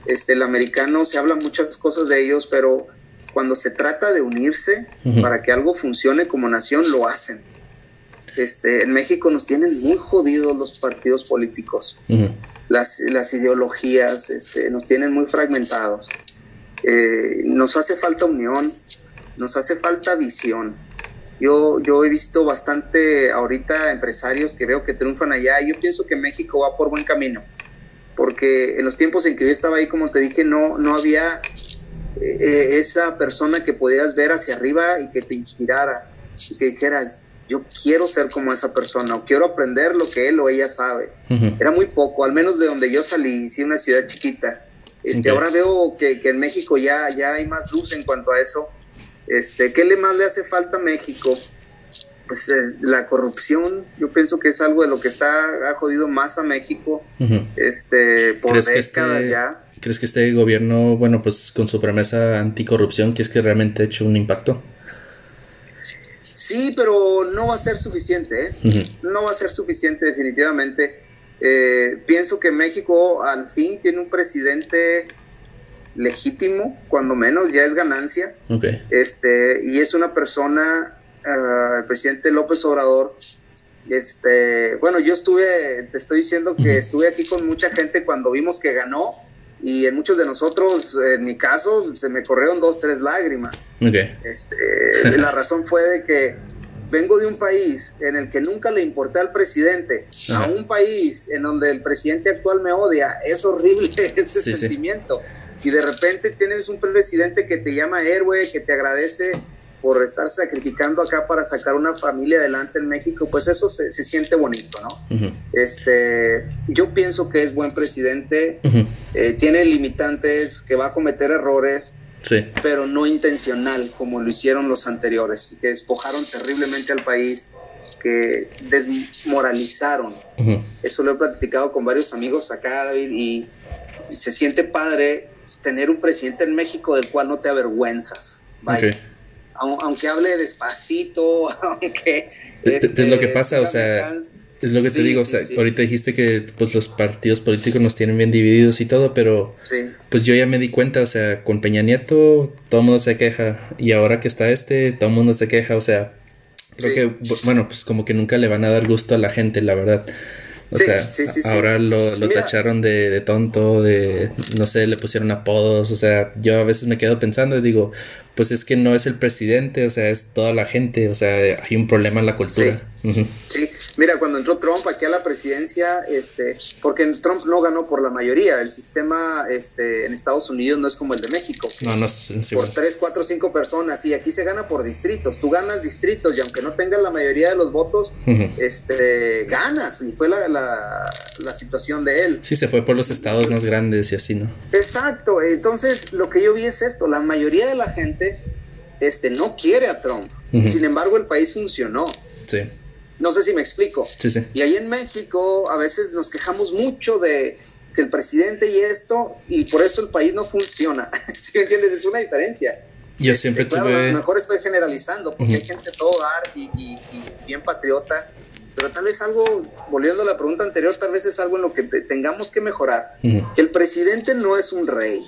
Este, el americano se habla muchas cosas de ellos, pero cuando se trata de unirse para que algo funcione como nación, lo hacen. Este, en México nos tienen muy jodidos los partidos políticos, las, las, ideologías, este, nos tienen muy fragmentados. Eh, nos hace falta unión, nos hace falta visión. Yo, yo he visto bastante ahorita empresarios que veo que triunfan allá y yo pienso que México va por buen camino, porque en los tiempos en que yo estaba ahí, como te dije, no, no había eh, esa persona que podías ver hacia arriba y que te inspirara y que dijeras, yo quiero ser como esa persona o quiero aprender lo que él o ella sabe. Era muy poco, al menos de donde yo salí, sí, una ciudad chiquita. Este, Ahora veo que, que, en México ya, ya hay más luz en cuanto a eso este, ¿Qué le más le hace falta a México? Pues eh, la corrupción, yo pienso que es algo de lo que está ha jodido más a México este, por ¿Crees décadas este, ya. ¿Crees que este gobierno, bueno, pues con su promesa anticorrupción, que es que realmente ha hecho un impacto? Sí, pero no va a ser suficiente, ¿eh? No va a ser suficiente definitivamente. Eh, pienso que México al fin tiene un presidente legítimo, cuando menos, ya es ganancia. Este, y es una persona, ah, el presidente López Obrador, este, bueno, yo estuve, te estoy diciendo que estuve aquí con mucha gente cuando vimos que ganó y en muchos de nosotros, en mi caso, se me corrieron dos, tres lágrimas. Este, la razón fue de que vengo de un país en el que nunca le importé al presidente, a un país en donde el presidente actual me odia. Es horrible ese sentimiento y de repente tienes un presidente que te llama héroe, que te agradece por estar sacrificando acá para sacar una familia adelante en México, pues eso se, siente bonito, ¿no? este, yo pienso que es buen presidente, eh, tiene limitantes, que va a cometer errores, pero no intencional como lo hicieron los anteriores, que despojaron terriblemente al país, que desmoralizaron. Eso lo he platicado con varios amigos acá, David, y se siente padre tener un presidente en México del cual no te avergüenzas. Aunque hable despacito, aunque... es lo que este, pasa, o sea... Es lo que te digo, o sea, ahorita dijiste que pues los partidos políticos nos tienen bien divididos y todo, pero pues yo ya me di cuenta, o sea, con Peña Nieto todo el mundo se queja y ahora que está este, todo el mundo se queja, o sea, creo que, bueno, pues como que nunca le van a dar gusto a la gente, la verdad. O sea, ahora lo, lo tacharon de, de, tonto, de, no sé, le pusieron apodos, o sea, yo a veces me quedo pensando y digo, pues es que no es el presidente, o sea, es toda la gente, o sea, hay un problema en la cultura. Sí, sí. mira, cuando entró Trump aquí a la presidencia, este, porque Trump no ganó por la mayoría, el sistema este, en Estados Unidos no es como el de México. No, no es, Por tres, cuatro, cinco personas, y aquí se gana por distritos, tú ganas distritos, y aunque no tengas la mayoría de los votos, este, ganas, y fue la, la, la situación de él. Sí, se fue por los estados más grandes y así, ¿no? Exacto, entonces lo que yo vi es esto, la mayoría de la gente este, no quiere a Trump, sin embargo el país funcionó. Sí. No sé si me explico. Sí, sí. Y ahí en México a veces nos quejamos mucho de que el presidente y esto, y por eso el país no funciona. ¿Sí me entiendes? Es una diferencia. Yo siempre claro, a lo mejor estoy generalizando, porque hay gente todo dar y, y, y, bien patriota, pero tal vez algo, volviendo a la pregunta anterior, tal vez es algo en lo que te, tengamos que mejorar. Que el presidente no es un rey,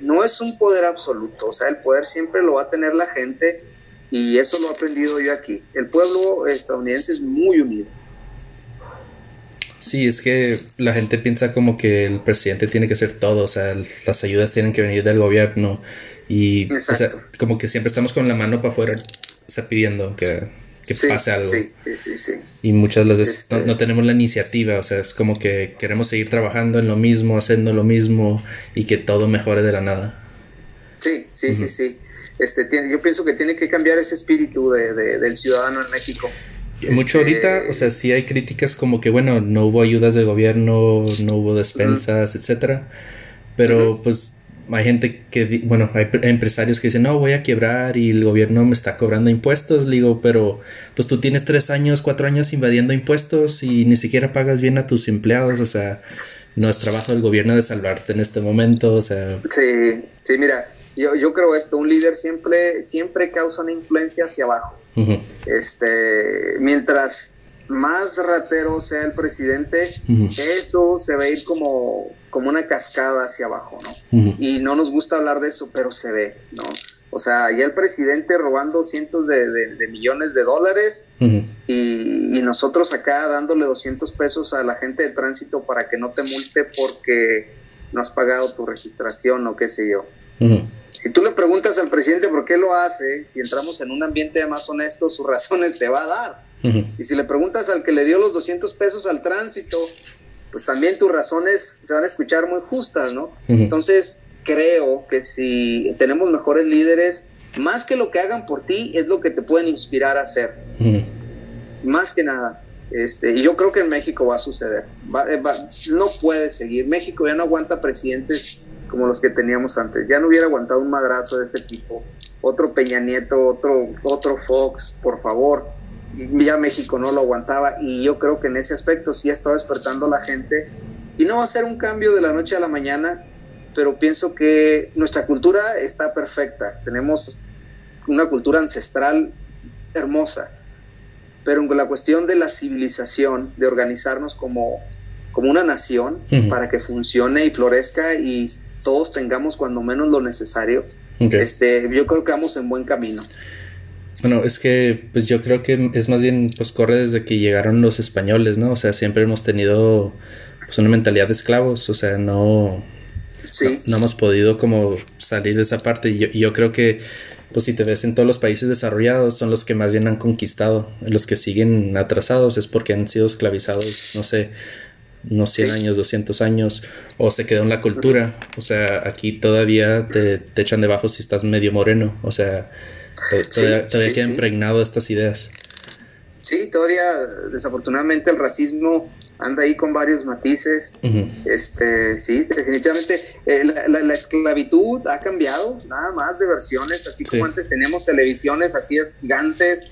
no es un poder absoluto, o sea, el poder siempre lo va a tener la gente y eso lo he aprendido yo aquí. El pueblo estadounidense es muy unido. Sí, es que la gente piensa como que el presidente tiene que hacer todo, o sea, las ayudas tienen que venir del gobierno y o sea, como que siempre estamos con la mano para afuera, o sea, pidiendo que, que Sí, pase algo. Sí, sí, sí, sí. Y muchas veces Este- no, no tenemos la iniciativa, o sea, es como que queremos seguir trabajando en lo mismo, haciendo lo mismo y que todo mejore de la nada. Sí, sí, sí, sí. Este, tiene, yo pienso que tiene que cambiar ese espíritu de, de- del ciudadano en México. Mucho Este, ahorita, o sea, sí hay críticas como que, bueno, no hubo ayudas del gobierno, no hubo despensas, etcétera, pero pues hay gente que, bueno, hay pre- empresarios que dicen, no, voy a quebrar y el gobierno me está cobrando impuestos, le digo, pero pues tú tienes tres años, cuatro años invadiendo impuestos y ni siquiera pagas bien a tus empleados, o sea, no es trabajo del gobierno de salvarte en este momento, o sea, Sí, sí, mira, yo, yo creo esto, un líder siempre, siempre causa una influencia hacia abajo. Este, mientras más ratero sea el presidente, eso se va a ir como, como una cascada hacia abajo, ¿no? Y no nos gusta hablar de eso, pero se ve, ¿no? O sea, ya el presidente robando cientos de, de- de millones de dólares y, y nosotros acá dándole 200 pesos a la gente de tránsito para que no te multe porque no has pagado tu registración o qué sé yo. Si tú le preguntas al presidente por qué lo hace, si entramos en un ambiente más honesto, sus razones te va a dar. Y si le preguntas al que le dio los 200 pesos al tránsito, pues también tus razones se van a escuchar muy justas, ¿no? Entonces, creo que si tenemos mejores líderes, más que lo que hagan por ti, es lo que te pueden inspirar a hacer, más que nada. Este, y yo creo que en México va a suceder. Va- eh, va- no puede seguir. México ya no aguanta presidentes como los que teníamos antes. Ya no hubiera aguantado un madrazo de ese tipo. Otro Peña Nieto, otro, otro Fox, por favor. Ya México no lo aguantaba y yo creo que en ese aspecto sí ha estado despertando la gente. Y no va a ser un cambio de la noche a la mañana, pero pienso que nuestra cultura está perfecta. Tenemos una cultura ancestral hermosa, pero en la cuestión de la civilización, de organizarnos como, como una nación para que funcione y florezca y todos tengamos cuando menos lo necesario, este, yo creo que vamos en buen camino. Bueno, es que pues yo creo que es más bien pues corre desde que llegaron los españoles, ¿no? O sea, siempre hemos tenido pues una mentalidad de esclavos, o sea, no Sí, no, no hemos podido como salir de esa parte y yo, y yo creo que pues si te ves en todos los países desarrollados son los que más bien han conquistado, los que siguen atrasados es porque han sido esclavizados, no sé, unos 100 Sí. años, 200 años, o se quedó en la cultura, o sea, aquí todavía te, te echan debajo si estás medio moreno, o sea, Sí, todavía, todavía sí, queda impregnado estas ideas. sí, todavía desafortunadamente el racismo anda ahí con varios matices. Este, sí, definitivamente eh, la, la- la esclavitud ha cambiado, nada más de versiones, así como antes teníamos televisiones así es, gigantes,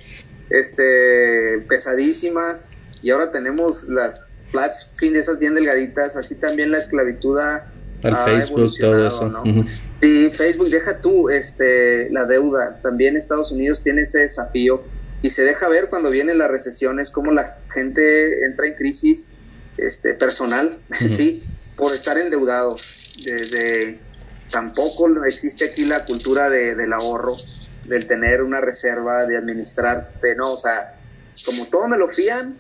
este, pesadísimas, y ahora tenemos las flat screen de esas bien delgaditas, así también la esclavitud ha, Al ha Facebook, todo eso. Sí, Facebook, deja tú este, la deuda. También Estados Unidos tiene ese desafío y se deja ver cuando vienen las recesiones, cómo la gente entra en crisis este, personal, sí, por estar endeudado. De, de- tampoco existe aquí la cultura de- del ahorro, del tener una reserva, de administrar, de no, o sea, como todo me lo fían,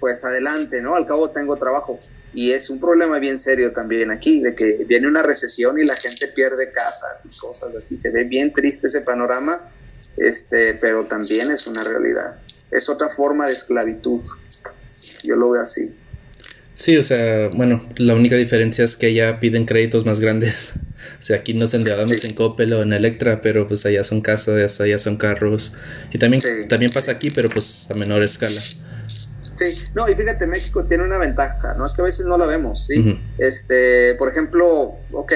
pues adelante, ¿no? Al cabo tengo trabajo. y es un problema bien serio también aquí, de que viene una recesión y la gente pierde casas y cosas así. Se ve bien triste ese panorama, este, pero también es una realidad. Es otra forma de esclavitud. Yo lo veo así. Sí, o sea, bueno, la única diferencia es que allá piden créditos más grandes. O sea, aquí nos endeudamos en Coppel o en Electra, pero pues allá son casas, allá son carros. Y también, también pasa aquí, pero pues a menor escala. Sí, no, y fíjate, México tiene una ventaja, ¿no? Es que a veces no la vemos, ¿sí? Este, por ejemplo, ok,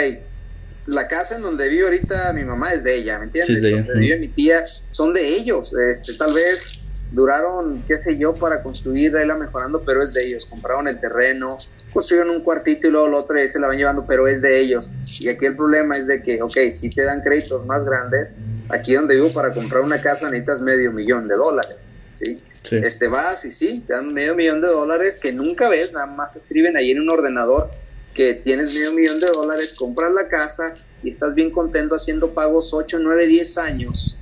la casa en donde vive ahorita mi mamá es de ella, ¿me entiendes? Sí, donde vive mi tía son de ellos, este, tal vez duraron, qué sé yo, para construir, la mejorando, pero es de ellos. Compraron el terreno, construyeron un cuartito y luego el otro y se la van llevando, pero es de ellos. Y aquí el problema es de que, ok, si te dan créditos más grandes, aquí donde vivo para comprar una casa necesitas medio millón de dólares. ¿Sí? Este vas y sí, te dan medio millón de dólares que nunca ves, nada más escriben ahí en un ordenador que tienes medio millón de dólares, compras la casa y estás bien contento haciendo pagos 8, 9, 10 años.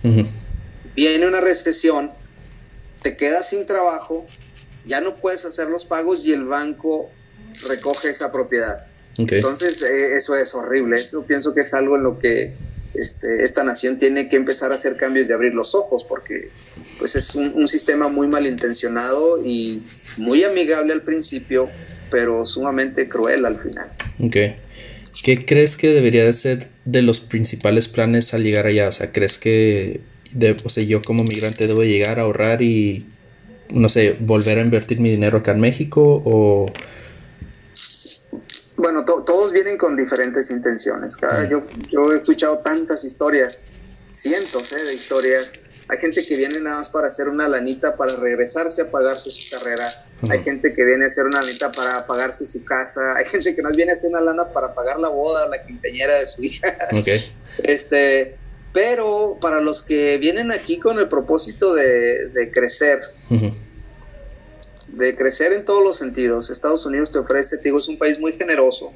Viene una recesión, te quedas sin trabajo, ya no puedes hacer los pagos y el banco recoge esa propiedad. Entonces, eh, eso es horrible. Eso pienso que es algo en lo que este, esta nación tiene que empezar a hacer cambios y abrir los ojos, porque pues es un, sistema muy malintencionado y muy amigable al principio, pero sumamente cruel al final. Okay. ¿Qué crees que debería de ser de los principales planes al llegar allá? O sea, ¿crees que o sea, yo como migrante debo llegar a ahorrar y, no sé, volver a invertir mi dinero acá en México o... Bueno, todos vienen con diferentes intenciones. Cada, yo, yo he escuchado tantas historias, cientos eh, de historias. Hay gente que viene nada más para hacer una lanita para regresarse a pagarse su carrera. Hay gente que viene a hacer una lanita para pagarse su casa. Hay gente que más viene a hacer una lana para pagar la boda, la quinceañera de su hija. Okay. Este, pero para los que vienen aquí con el propósito de, crecer, de crecer en todos los sentidos, Estados Unidos te ofrece, te digo, es un país muy generoso.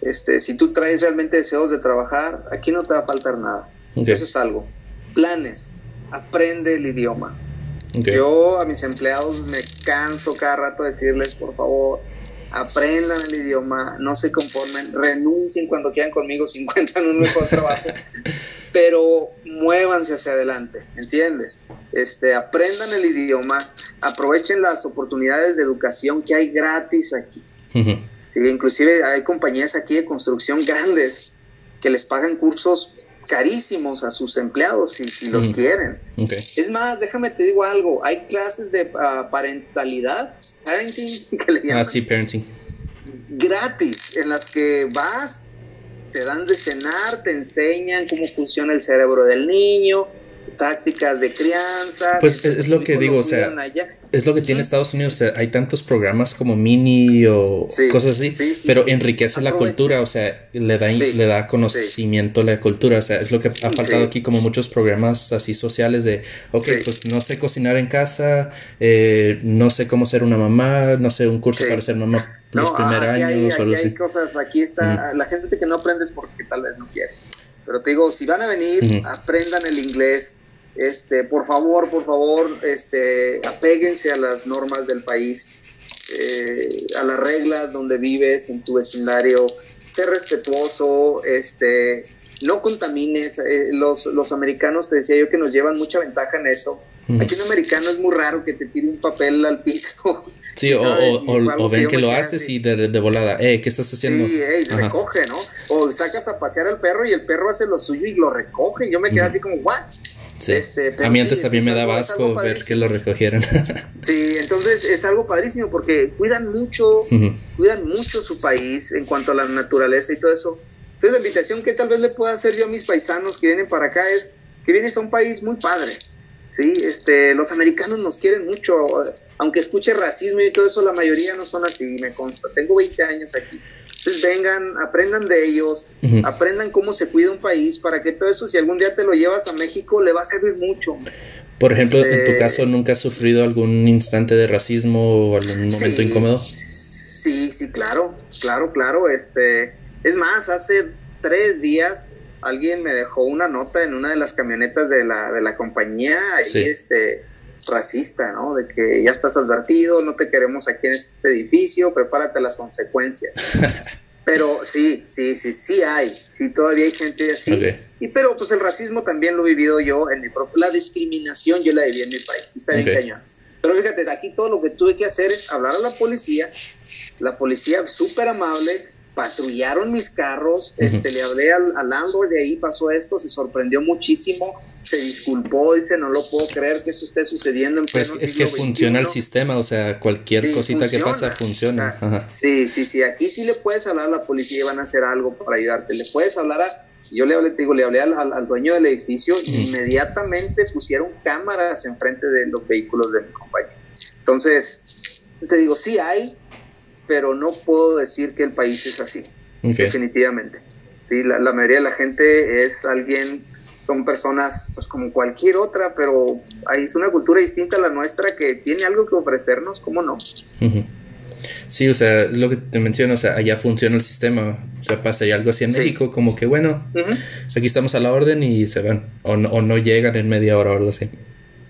Este, si tú traes realmente deseos de trabajar, aquí no te va a faltar nada. Eso es algo. Planes, aprende el idioma. Yo a mis empleados me canso cada rato de decirles, por favor, aprendan el idioma, no se conformen, renuncien cuando quieran conmigo si encuentran un mejor trabajo. pero muévanse hacia adelante, ¿entiendes? Este, aprendan el idioma, aprovechen las oportunidades de educación que hay gratis aquí. sí, inclusive hay compañías aquí de construcción grandes que les pagan cursos carísimos a sus empleados si, si los quieren. Es más, déjame te digo algo, hay clases de ah, parentalidad, parenting, que le llaman. Ah, sí, parenting. Gratis, en las que vas te dan de cenar, te enseñan cómo funciona el cerebro del niño, tácticas de crianza. Pues es, lo que digo, o sea, es lo que tiene Estados Unidos, o sea, hay tantos programas como Mini o cosas así, pero enriquece la cultura, o sea, le da, le da conocimiento a la cultura, o sea, es lo que ha faltado aquí como muchos programas así sociales de, ok, pues no sé cocinar en casa, eh, no sé cómo ser una mamá, no sé, un curso para ser mamá los primeros años. Hay, aquí hay cosas, aquí está, la gente que no aprende es porque tal vez no quiere. Pero te digo, si van a venir, aprendan el inglés, este, por favor, por favor, este, apéguense a las normas del país, eh, a las reglas donde vives, en tu vecindario, sé respetuoso, este, no contamines. Eh, los, los americanos, te decía yo, que nos llevan mucha ventaja en eso. Aquí un americano es muy raro que te tire un papel al piso. Sí, o, o, ven que, lo haces y de, de, volada, eh, ¿qué estás haciendo? Sí, hey, recoge, ¿no? O sacas a pasear al perro y el perro hace lo suyo y lo recoge. Yo me quedé así como, ¿what? Este, a mí antes también me daba asco ver que lo recogieran. sí, entonces es algo padrísimo porque cuidan mucho, cuidan mucho su país en cuanto a la naturaleza y todo eso. Entonces la invitación que tal vez le pueda hacer yo a mis paisanos que vienen para acá es que vienes a un país muy padre. Sí, este, los americanos nos quieren mucho, aunque escuche racismo y todo eso, la mayoría no son así, me consta. Tengo 20 años aquí. Entonces vengan, aprendan de ellos, aprendan cómo se cuida un país para que todo eso, si algún día te lo llevas a México, le va a servir mucho. Por ejemplo, en tu este, caso, ¿nunca has sufrido algún instante de racismo o algún momento incómodo? Sí, sí, claro, claro, claro. Este, es más, hace tres días alguien me dejó una nota en una de las camionetas de la, de la compañía y este racista, ¿no? De que ya estás advertido, no te queremos aquí en este edificio, prepárate las consecuencias. Pero sí, sí, sí, sí hay, sí todavía hay gente así. Y pero pues el racismo también lo he vivido yo en mi propio, la discriminación yo la viví en mi país, está bien cañón. Pero fíjate, aquí todo lo que tuve que hacer es hablar a la policía, la policía súper amable, patrullaron mis carros, este, le hablé al, al landlord de ahí, pasó esto, se sorprendió muchísimo, se disculpó, dice, no lo puedo creer que eso esté sucediendo en Pues es que funciona el sistema, o sea, cualquier cosita que pasa funciona. Sí, sí, sí, aquí sí le puedes hablar a la policía y van a hacer algo para ayudarte, le puedes hablar a... Yo le hablé, te digo, le hablé al, al, dueño del edificio y inmediatamente pusieron cámaras enfrente de los vehículos de mi compañero. Entonces, te digo, sí hay, pero no puedo decir que el país es así, definitivamente. Sí, la, la, mayoría de la gente es alguien, son personas pues como cualquier otra, pero hay es una cultura distinta a la nuestra que tiene algo que ofrecernos, ¿cómo no? Sí, o sea, lo que te menciono, o sea, allá funciona el sistema, o sea, pasaría algo así en México, como que bueno, aquí estamos a la orden y se van, o no, o no llegan en media hora o algo así.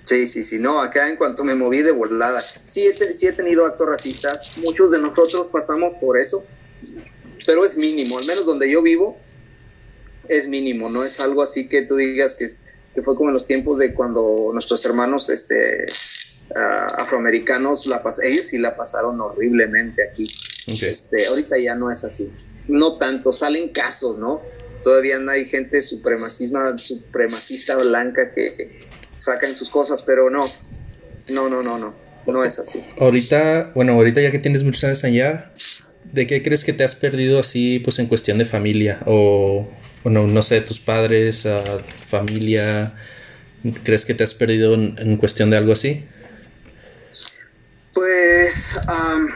Sí, sí, sí, no, acá en cuanto me moví de volada, sí he, sí he tenido actos racistas, muchos de nosotros pasamos por eso, pero es mínimo, al menos donde yo vivo, es mínimo, no es algo así que tú digas que, que fue como en los tiempos de cuando nuestros hermanos este, uh, afroamericanos, la ellos sí la pasaron horriblemente aquí. Este, ahorita ya no es así, no tanto, salen casos, ¿no? Todavía no hay gente supremacista, supremacista blanca que sacan sus cosas, pero no, no, no, no, no, no es así. Ahorita, bueno, ahorita ya que tienes muchos años allá, ¿de qué crees que te has perdido así, pues en cuestión de familia? O, bueno, no sé, tus padres, uh, familia, ¿crees que te has perdido en, cuestión de algo así? Pues, um,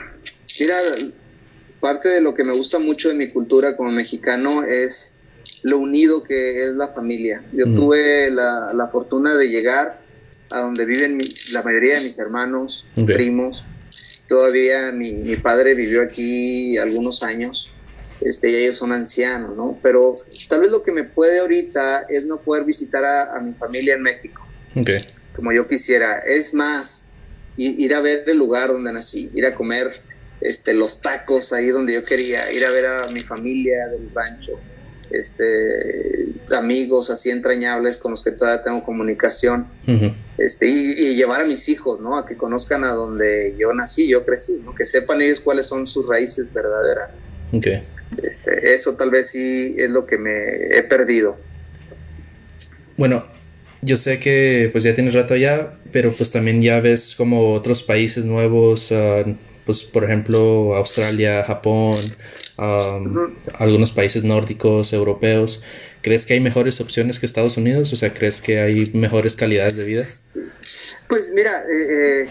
mira, parte de lo que me gusta mucho de mi cultura como mexicano es lo unido que es la familia. Yo mm. tuve la, la, fortuna de llegar a donde viven la mayoría de mis hermanos, primos. Todavía mi, mi, padre vivió aquí algunos años, este, y ellos son ancianos, ¿no? Pero tal vez lo que me puede ahorita es no poder visitar a, mi familia en México, como yo quisiera. Es más, ir, a ver el lugar donde nací, ir a comer este, los tacos ahí donde yo quería, ir a ver a mi familia del rancho este, amigos así entrañables con los que todavía tengo comunicación, este, y, llevar a mis hijos, ¿no? A que conozcan a donde yo nací, yo crecí, ¿no? Que sepan ellos cuáles son sus raíces verdaderas. Este, eso tal vez sí es lo que me he perdido. Bueno, yo sé que pues ya tienes rato allá, pero pues también ya ves como otros países nuevos, uh, pues por ejemplo Australia, Japón, algunos países nórdicos, europeos. ¿Crees que hay mejores opciones que Estados Unidos? O sea, ¿crees que hay mejores calidades de vida? Pues mira, eh, eh,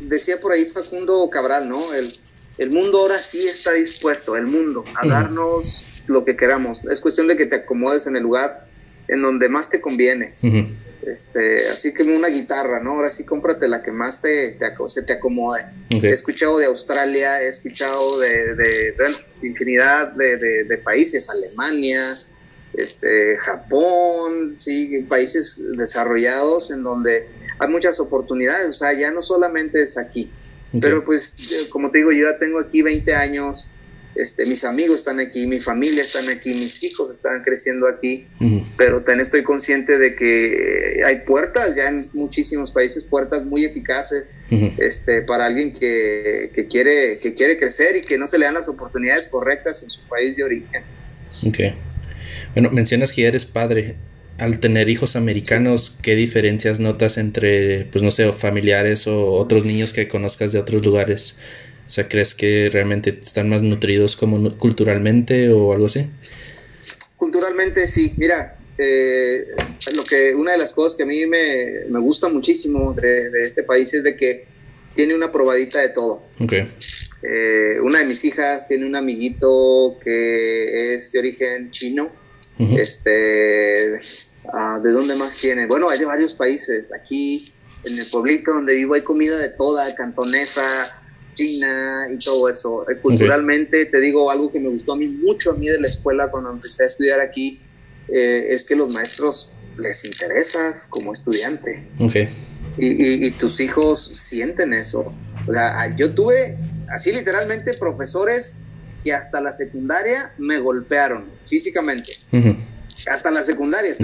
decía por ahí Facundo Cabral, ¿no? El, el, mundo ahora sí está dispuesto, el mundo, a darnos lo que queramos. Es cuestión de que te acomodes en el lugar en donde más te conviene. Este, así como una guitarra, ¿no? Ahora sí cómprate la que más te, se te acomode. He escuchado de Australia, he escuchado de, de, infinidad de, países, Alemania, este, Japón, sí, países desarrollados en donde hay muchas oportunidades, o sea, ya no solamente es aquí. Pero pues, como te digo, yo ya tengo aquí 20 años, este, mis amigos están aquí, mi familia están aquí, mis hijos están creciendo aquí, pero también estoy consciente de que hay puertas ya en muchísimos países, puertas muy eficaces este, para alguien que, que, quiere, que quiere crecer y que no se le dan las oportunidades correctas en su país de origen. Ok. Bueno, mencionas que ya eres padre. Al tener hijos americanos, ¿qué diferencias notas entre, pues no sé, familiares o otros niños que conozcas de otros lugares? O sea, ¿crees que realmente están más nutridos como culturalmente o algo así? Culturalmente sí. Mira, eh, lo que una de las cosas que a mí me, me gusta muchísimo de, este país es de que tiene una probadita de todo. Okay. Eh, una de mis hijas tiene un amiguito que es de origen chino. Este, ah, ¿de dónde más tiene? Bueno, hay de varios países. Aquí en el pueblito donde vivo hay comida de toda, cantonesa, China y todo eso. Culturalmente, te digo, algo que me gustó a mí mucho a mí de la escuela cuando empecé a estudiar aquí, eh, es que los maestros les interesas como estudiante. y, y, tus hijos sienten eso. O sea, yo tuve así literalmente profesores que hasta la secundaria me golpearon físicamente. Hasta la secundaria.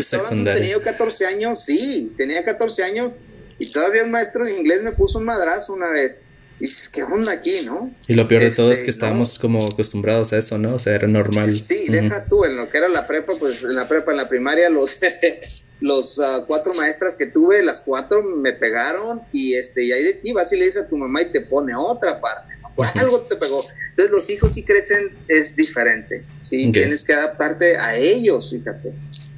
tenía 14 años, sí, tenía 14 años y todavía un maestro de inglés me puso un madrazo una vez. Y dices, ¿qué onda aquí, no? Y lo peor de todo es que estábamos como acostumbrados a eso, ¿no? O sea, era normal. Sí, deja tú, en lo que era la prepa, pues en la prepa, en la primaria, los, los ah, cuatro maestras que tuve, las cuatro me pegaron y este, y ahí de ti vas y le dices a tu mamá y te pone otra parte, algo te pegó. Entonces los hijos sí crecen, es diferente, sí, tienes que adaptarte a ellos, fíjate.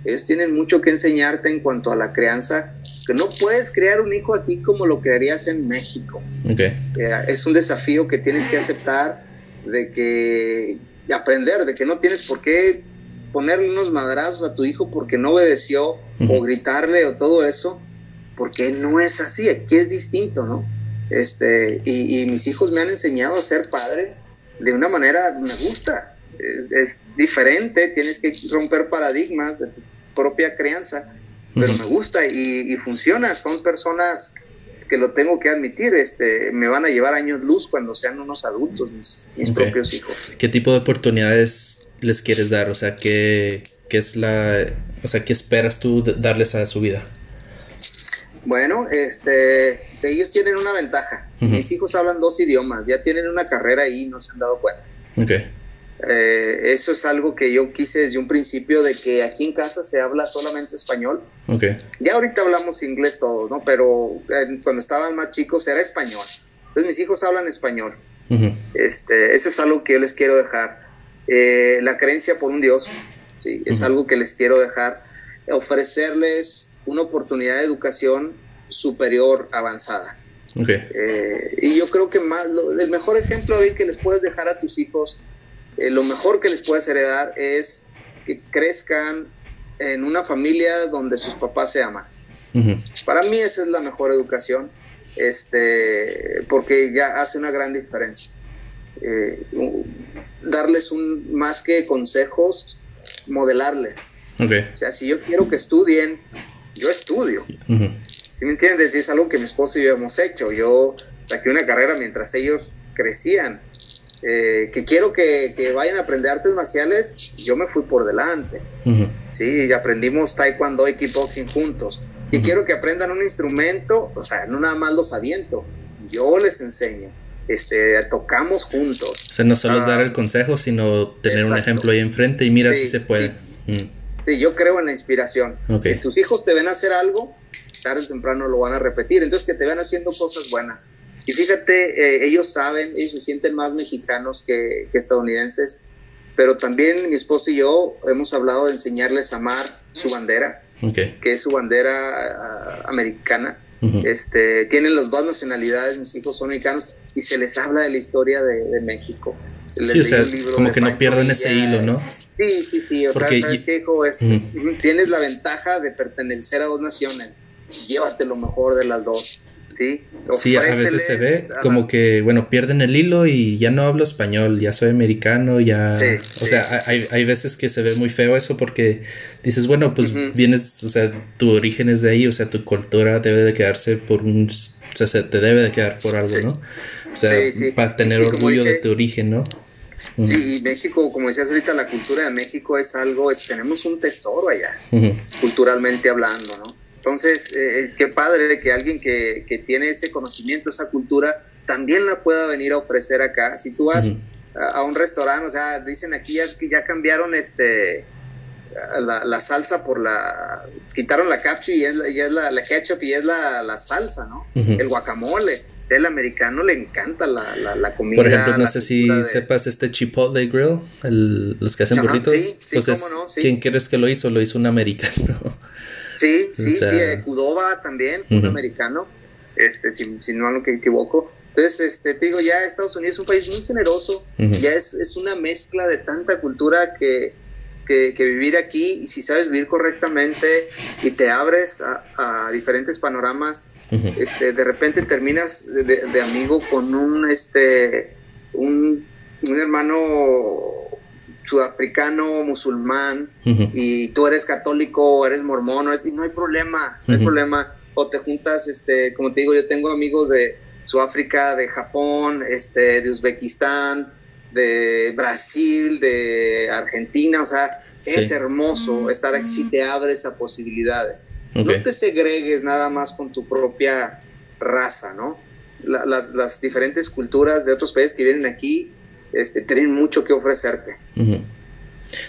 Ellos tienen mucho que enseñarte en cuanto a la crianza, que no puedes crear un hijo aquí como lo crearías en México. Okay. Eh, es un desafío que tienes que aceptar, de que de aprender, de que no tienes por qué ponerle unos madrazos a tu hijo porque no obedeció o gritarle o todo eso, porque no es así, aquí es distinto, ¿no? Este, y, mis hijos me han enseñado a ser padres de una manera, me gusta, es, diferente, tienes que romper paradigmas de tu propia crianza, pero me gusta y, funciona, son personas que lo tengo que admitir, este, me van a llevar años luz cuando sean unos adultos, mis, propios hijos. ¿Qué tipo de oportunidades les quieres dar? O sea, ¿qué, qué es la, o sea, qué esperas tú darles a su vida? Bueno, este, ellos tienen una ventaja. Mis hijos hablan dos idiomas, ya tienen una carrera ahí y no se han dado cuenta. Okay. Eh, eso es algo que yo quise desde un principio de que aquí en casa se habla solamente español. Okay. Ya ahorita hablamos inglés todos, ¿no? Pero eh, cuando estaban más chicos era español. Entonces mis hijos hablan español. este, eso es algo que yo les quiero dejar. Eh, la creencia por un Dios, ¿sí? es algo que les quiero dejar. Ofrecerles una oportunidad de educación superior avanzada. Eh, y yo creo que más, el mejor ejemplo hoy que les puedes dejar a tus hijos, eh, lo mejor que les puedes heredar es que crezcan en una familia donde sus papás se aman. Para mí esa es la mejor educación, este, porque ya hace una gran diferencia. Eh, darles un más que consejos, modelarles. O sea, si yo quiero que estudien, yo estudio. ¿Sí me entiendes? Y es algo que mi esposo y yo hemos hecho. Yo saqué una carrera mientras ellos crecían. Eh, que quiero que, que, vayan a aprender artes marciales, yo me fui por delante. Sí, y aprendimos taekwondo y kickboxing juntos. Y quiero que aprendan un instrumento, o sea, no nada más los aviento, yo les enseño. Este, tocamos juntos. O sea, no solo es dar el ah, consejo, sino tener un ejemplo ahí enfrente y mira si se puede. Sí, yo creo en la inspiración. Si tus hijos te ven hacer algo, tarde o temprano lo van a repetir. Entonces, que te ven haciendo cosas buenas. Y fíjate, eh, ellos saben, ellos se sienten más mexicanos que, estadounidenses, pero también mi esposo y yo hemos hablado de enseñarles a amar su bandera, que es su bandera ah, americana. este, tienen las dos nacionalidades, mis hijos son mexicanos, y se les habla de la historia de México sí, o sea, como que no pierden ese hilo, ¿no? Sí, sí, sí, o sea, ¿sabes qué, hijo? Tienes la ventaja de pertenecer a dos naciones, llévate lo mejor de las dos. Sí, sí, a veces se ve como que, bueno, pierden el hilo y ya no hablo español, ya soy americano, ya... o sea, hay, hay, veces que se ve muy feo eso porque dices, bueno, pues vienes, o sea, tu origen es de ahí, o sea, tu cultura debe de quedarse por un... O sea, te debe de quedar por algo, ¿no? O sea, para tener orgullo de tu origen, ¿no? Sí, México, como decías ahorita, la cultura de México es algo, es, tenemos un tesoro allá, culturalmente hablando, ¿no? Entonces, eh, qué padre que alguien que, que, tiene ese conocimiento, esa cultura, también la pueda venir a ofrecer acá. Si tú vas a, un restaurante, o sea, dicen aquí ya, que ya cambiaron este la, la, salsa por la... Quitaron la ketchup y es la, y es la, la ketchup y es la, la salsa, ¿no? El guacamole el americano le encanta la, la, comida. Por ejemplo, no sé si sepas este Chipotle Grill, el, los que hacen burritos. Sí, sí, Entonces, no, ¿quién crees que lo hizo? Lo hizo un americano. Sí, sí, sí, eh, también, un americano, este, si, si no me equivoco. Entonces, este, te digo, ya Estados Unidos es un país muy generoso, ya es, es una mezcla de tanta cultura que que, vivir aquí y si sabes vivir correctamente y te abres a, diferentes panoramas, este, de repente terminas de, amigo con un, este, un, hermano sudafricano, musulmán, y tú eres católico o eres mormón, y no hay problema, no hay problema. o te juntas, este, como te digo, yo tengo amigos de Sudáfrica, de Japón, este, de Uzbekistán, de Brasil, de Argentina, o sea, es hermoso estar aquí, te abres a posibilidades. No te segregues nada más con tu propia raza, ¿no? las, las, diferentes culturas de otros países que vienen aquí este, tienen mucho que ofrecerte.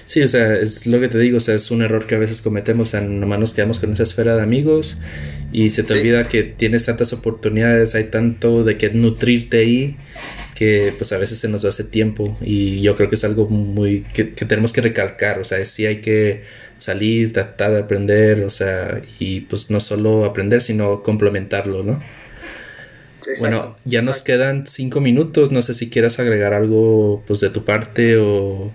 Sí, o sea, es lo que te digo, o sea, es un error que a veces cometemos, o sea, nomás nos quedamos con esa esfera de amigos y se te olvida que tienes tantas oportunidades, hay tanto de que nutrirte ahí que pues a veces se nos va ese tiempo y yo creo que es algo muy que, tenemos que recalcar, o sea, sí hay que salir, tratar de aprender, o sea, y pues no solo aprender, sino complementarlo, ¿no? Bueno, ya nos quedan cinco minutos, no sé si quieras agregar algo pues de tu parte o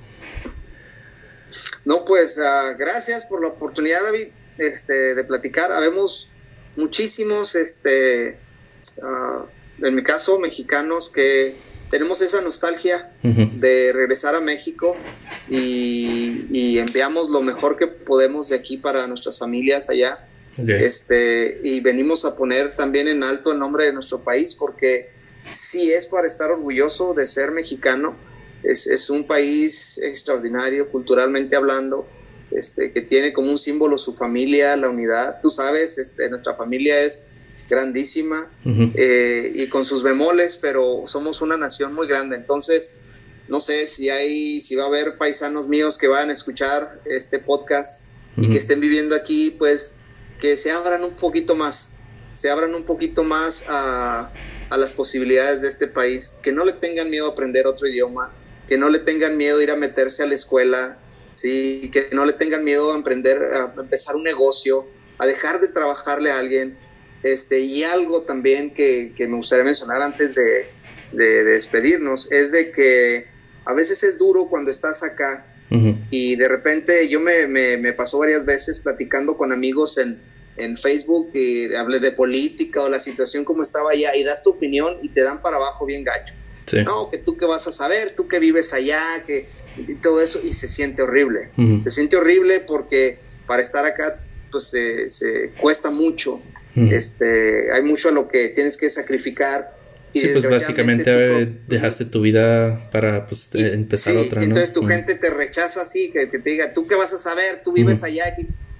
no, pues uh, gracias por la oportunidad, David, este, de platicar. Habemos muchísimos, este, uh, en mi caso, mexicanos que tenemos esa nostalgia de regresar a México y, enviamos lo mejor que podemos de aquí para nuestras familias allá. Este, y venimos a poner también en alto el nombre de nuestro país porque si es para estar orgulloso de ser mexicano es, un país extraordinario culturalmente hablando, este, que tiene como un símbolo su familia, la unidad. Tú sabes, este, nuestra familia es grandísima eh, y con sus bemoles, pero somos una nación muy grande. Entonces, no sé si hay, si va a haber paisanos míos que van a escuchar este podcast y que estén viviendo aquí, pues que se abran un poquito más, se abran un poquito más a, a las posibilidades de este país, que no le tengan miedo a aprender otro idioma, que no le tengan miedo a ir a meterse a la escuela, ¿sí? que no le tengan miedo a emprender, a empezar un negocio, a dejar de trabajarle a alguien. Este, y algo también que, me gustaría mencionar antes de, despedirnos es de que a veces es duro cuando estás acá y de repente yo me, me, pasó varias veces platicando con amigos en, en Facebook y hablé de política o la situación como estaba allá y das tu opinión y te dan para abajo bien gacho. No, que tú qué vas a saber, tú que vives allá, que y todo eso, y se siente horrible. Se siente horrible porque para estar acá, pues se, cuesta mucho. este, hay mucho a lo que tienes que sacrificar. Y sí, pues básicamente dejaste tu vida para pues, empezar otra, ¿no? Entonces tu gente te rechaza así, que, te diga, tú qué vas a saber, tú vives allá,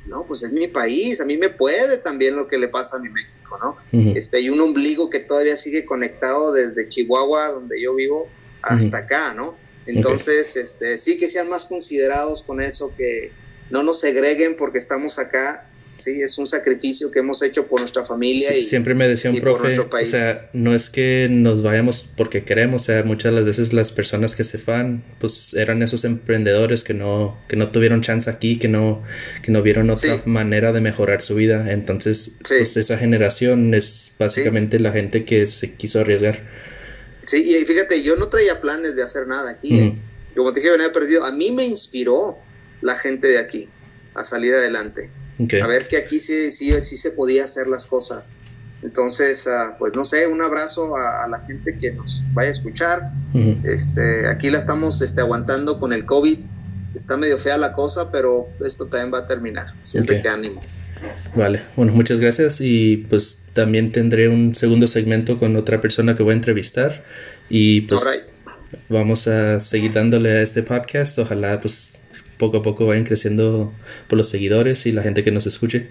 no, pues es mi país, a mí me puede también lo que le pasa a mi México, ¿no? Este, hay un ombligo que todavía sigue conectado desde Chihuahua, donde yo vivo, hasta acá, ¿no? Entonces, este, sí que sean más considerados con eso, que no nos segreguen porque estamos acá Sí, es un sacrificio que hemos hecho por nuestra familia. y, siempre me decía un profe, o sea, no es que nos vayamos porque queremos, o sea, muchas de las veces las personas que se van, pues eran esos emprendedores que no, que no tuvieron chance aquí, que no, que no vieron otra manera de mejorar su vida. Entonces, pues esa generación es básicamente la gente que se quiso arriesgar. Sí, y fíjate, yo no traía planes de hacer nada aquí. ¿eh? Como te dije, venía perdido. A mí me inspiró la gente de aquí a salir adelante. A ver que aquí sí, sí, sí se podía hacer las cosas. Entonces, ah, pues no sé, un abrazo a, la gente que nos vaya a escuchar. este, aquí la estamos este, aguantando con el COVID. Está medio fea la cosa, pero esto también va a terminar. Siempre que ánimo. Vale, bueno, muchas gracias y pues también tendré un segundo segmento con otra persona que voy a entrevistar y pues vamos a seguir dándole a este podcast. Ojalá pues poco a poco vayan creciendo por los seguidores y la gente que nos escuche.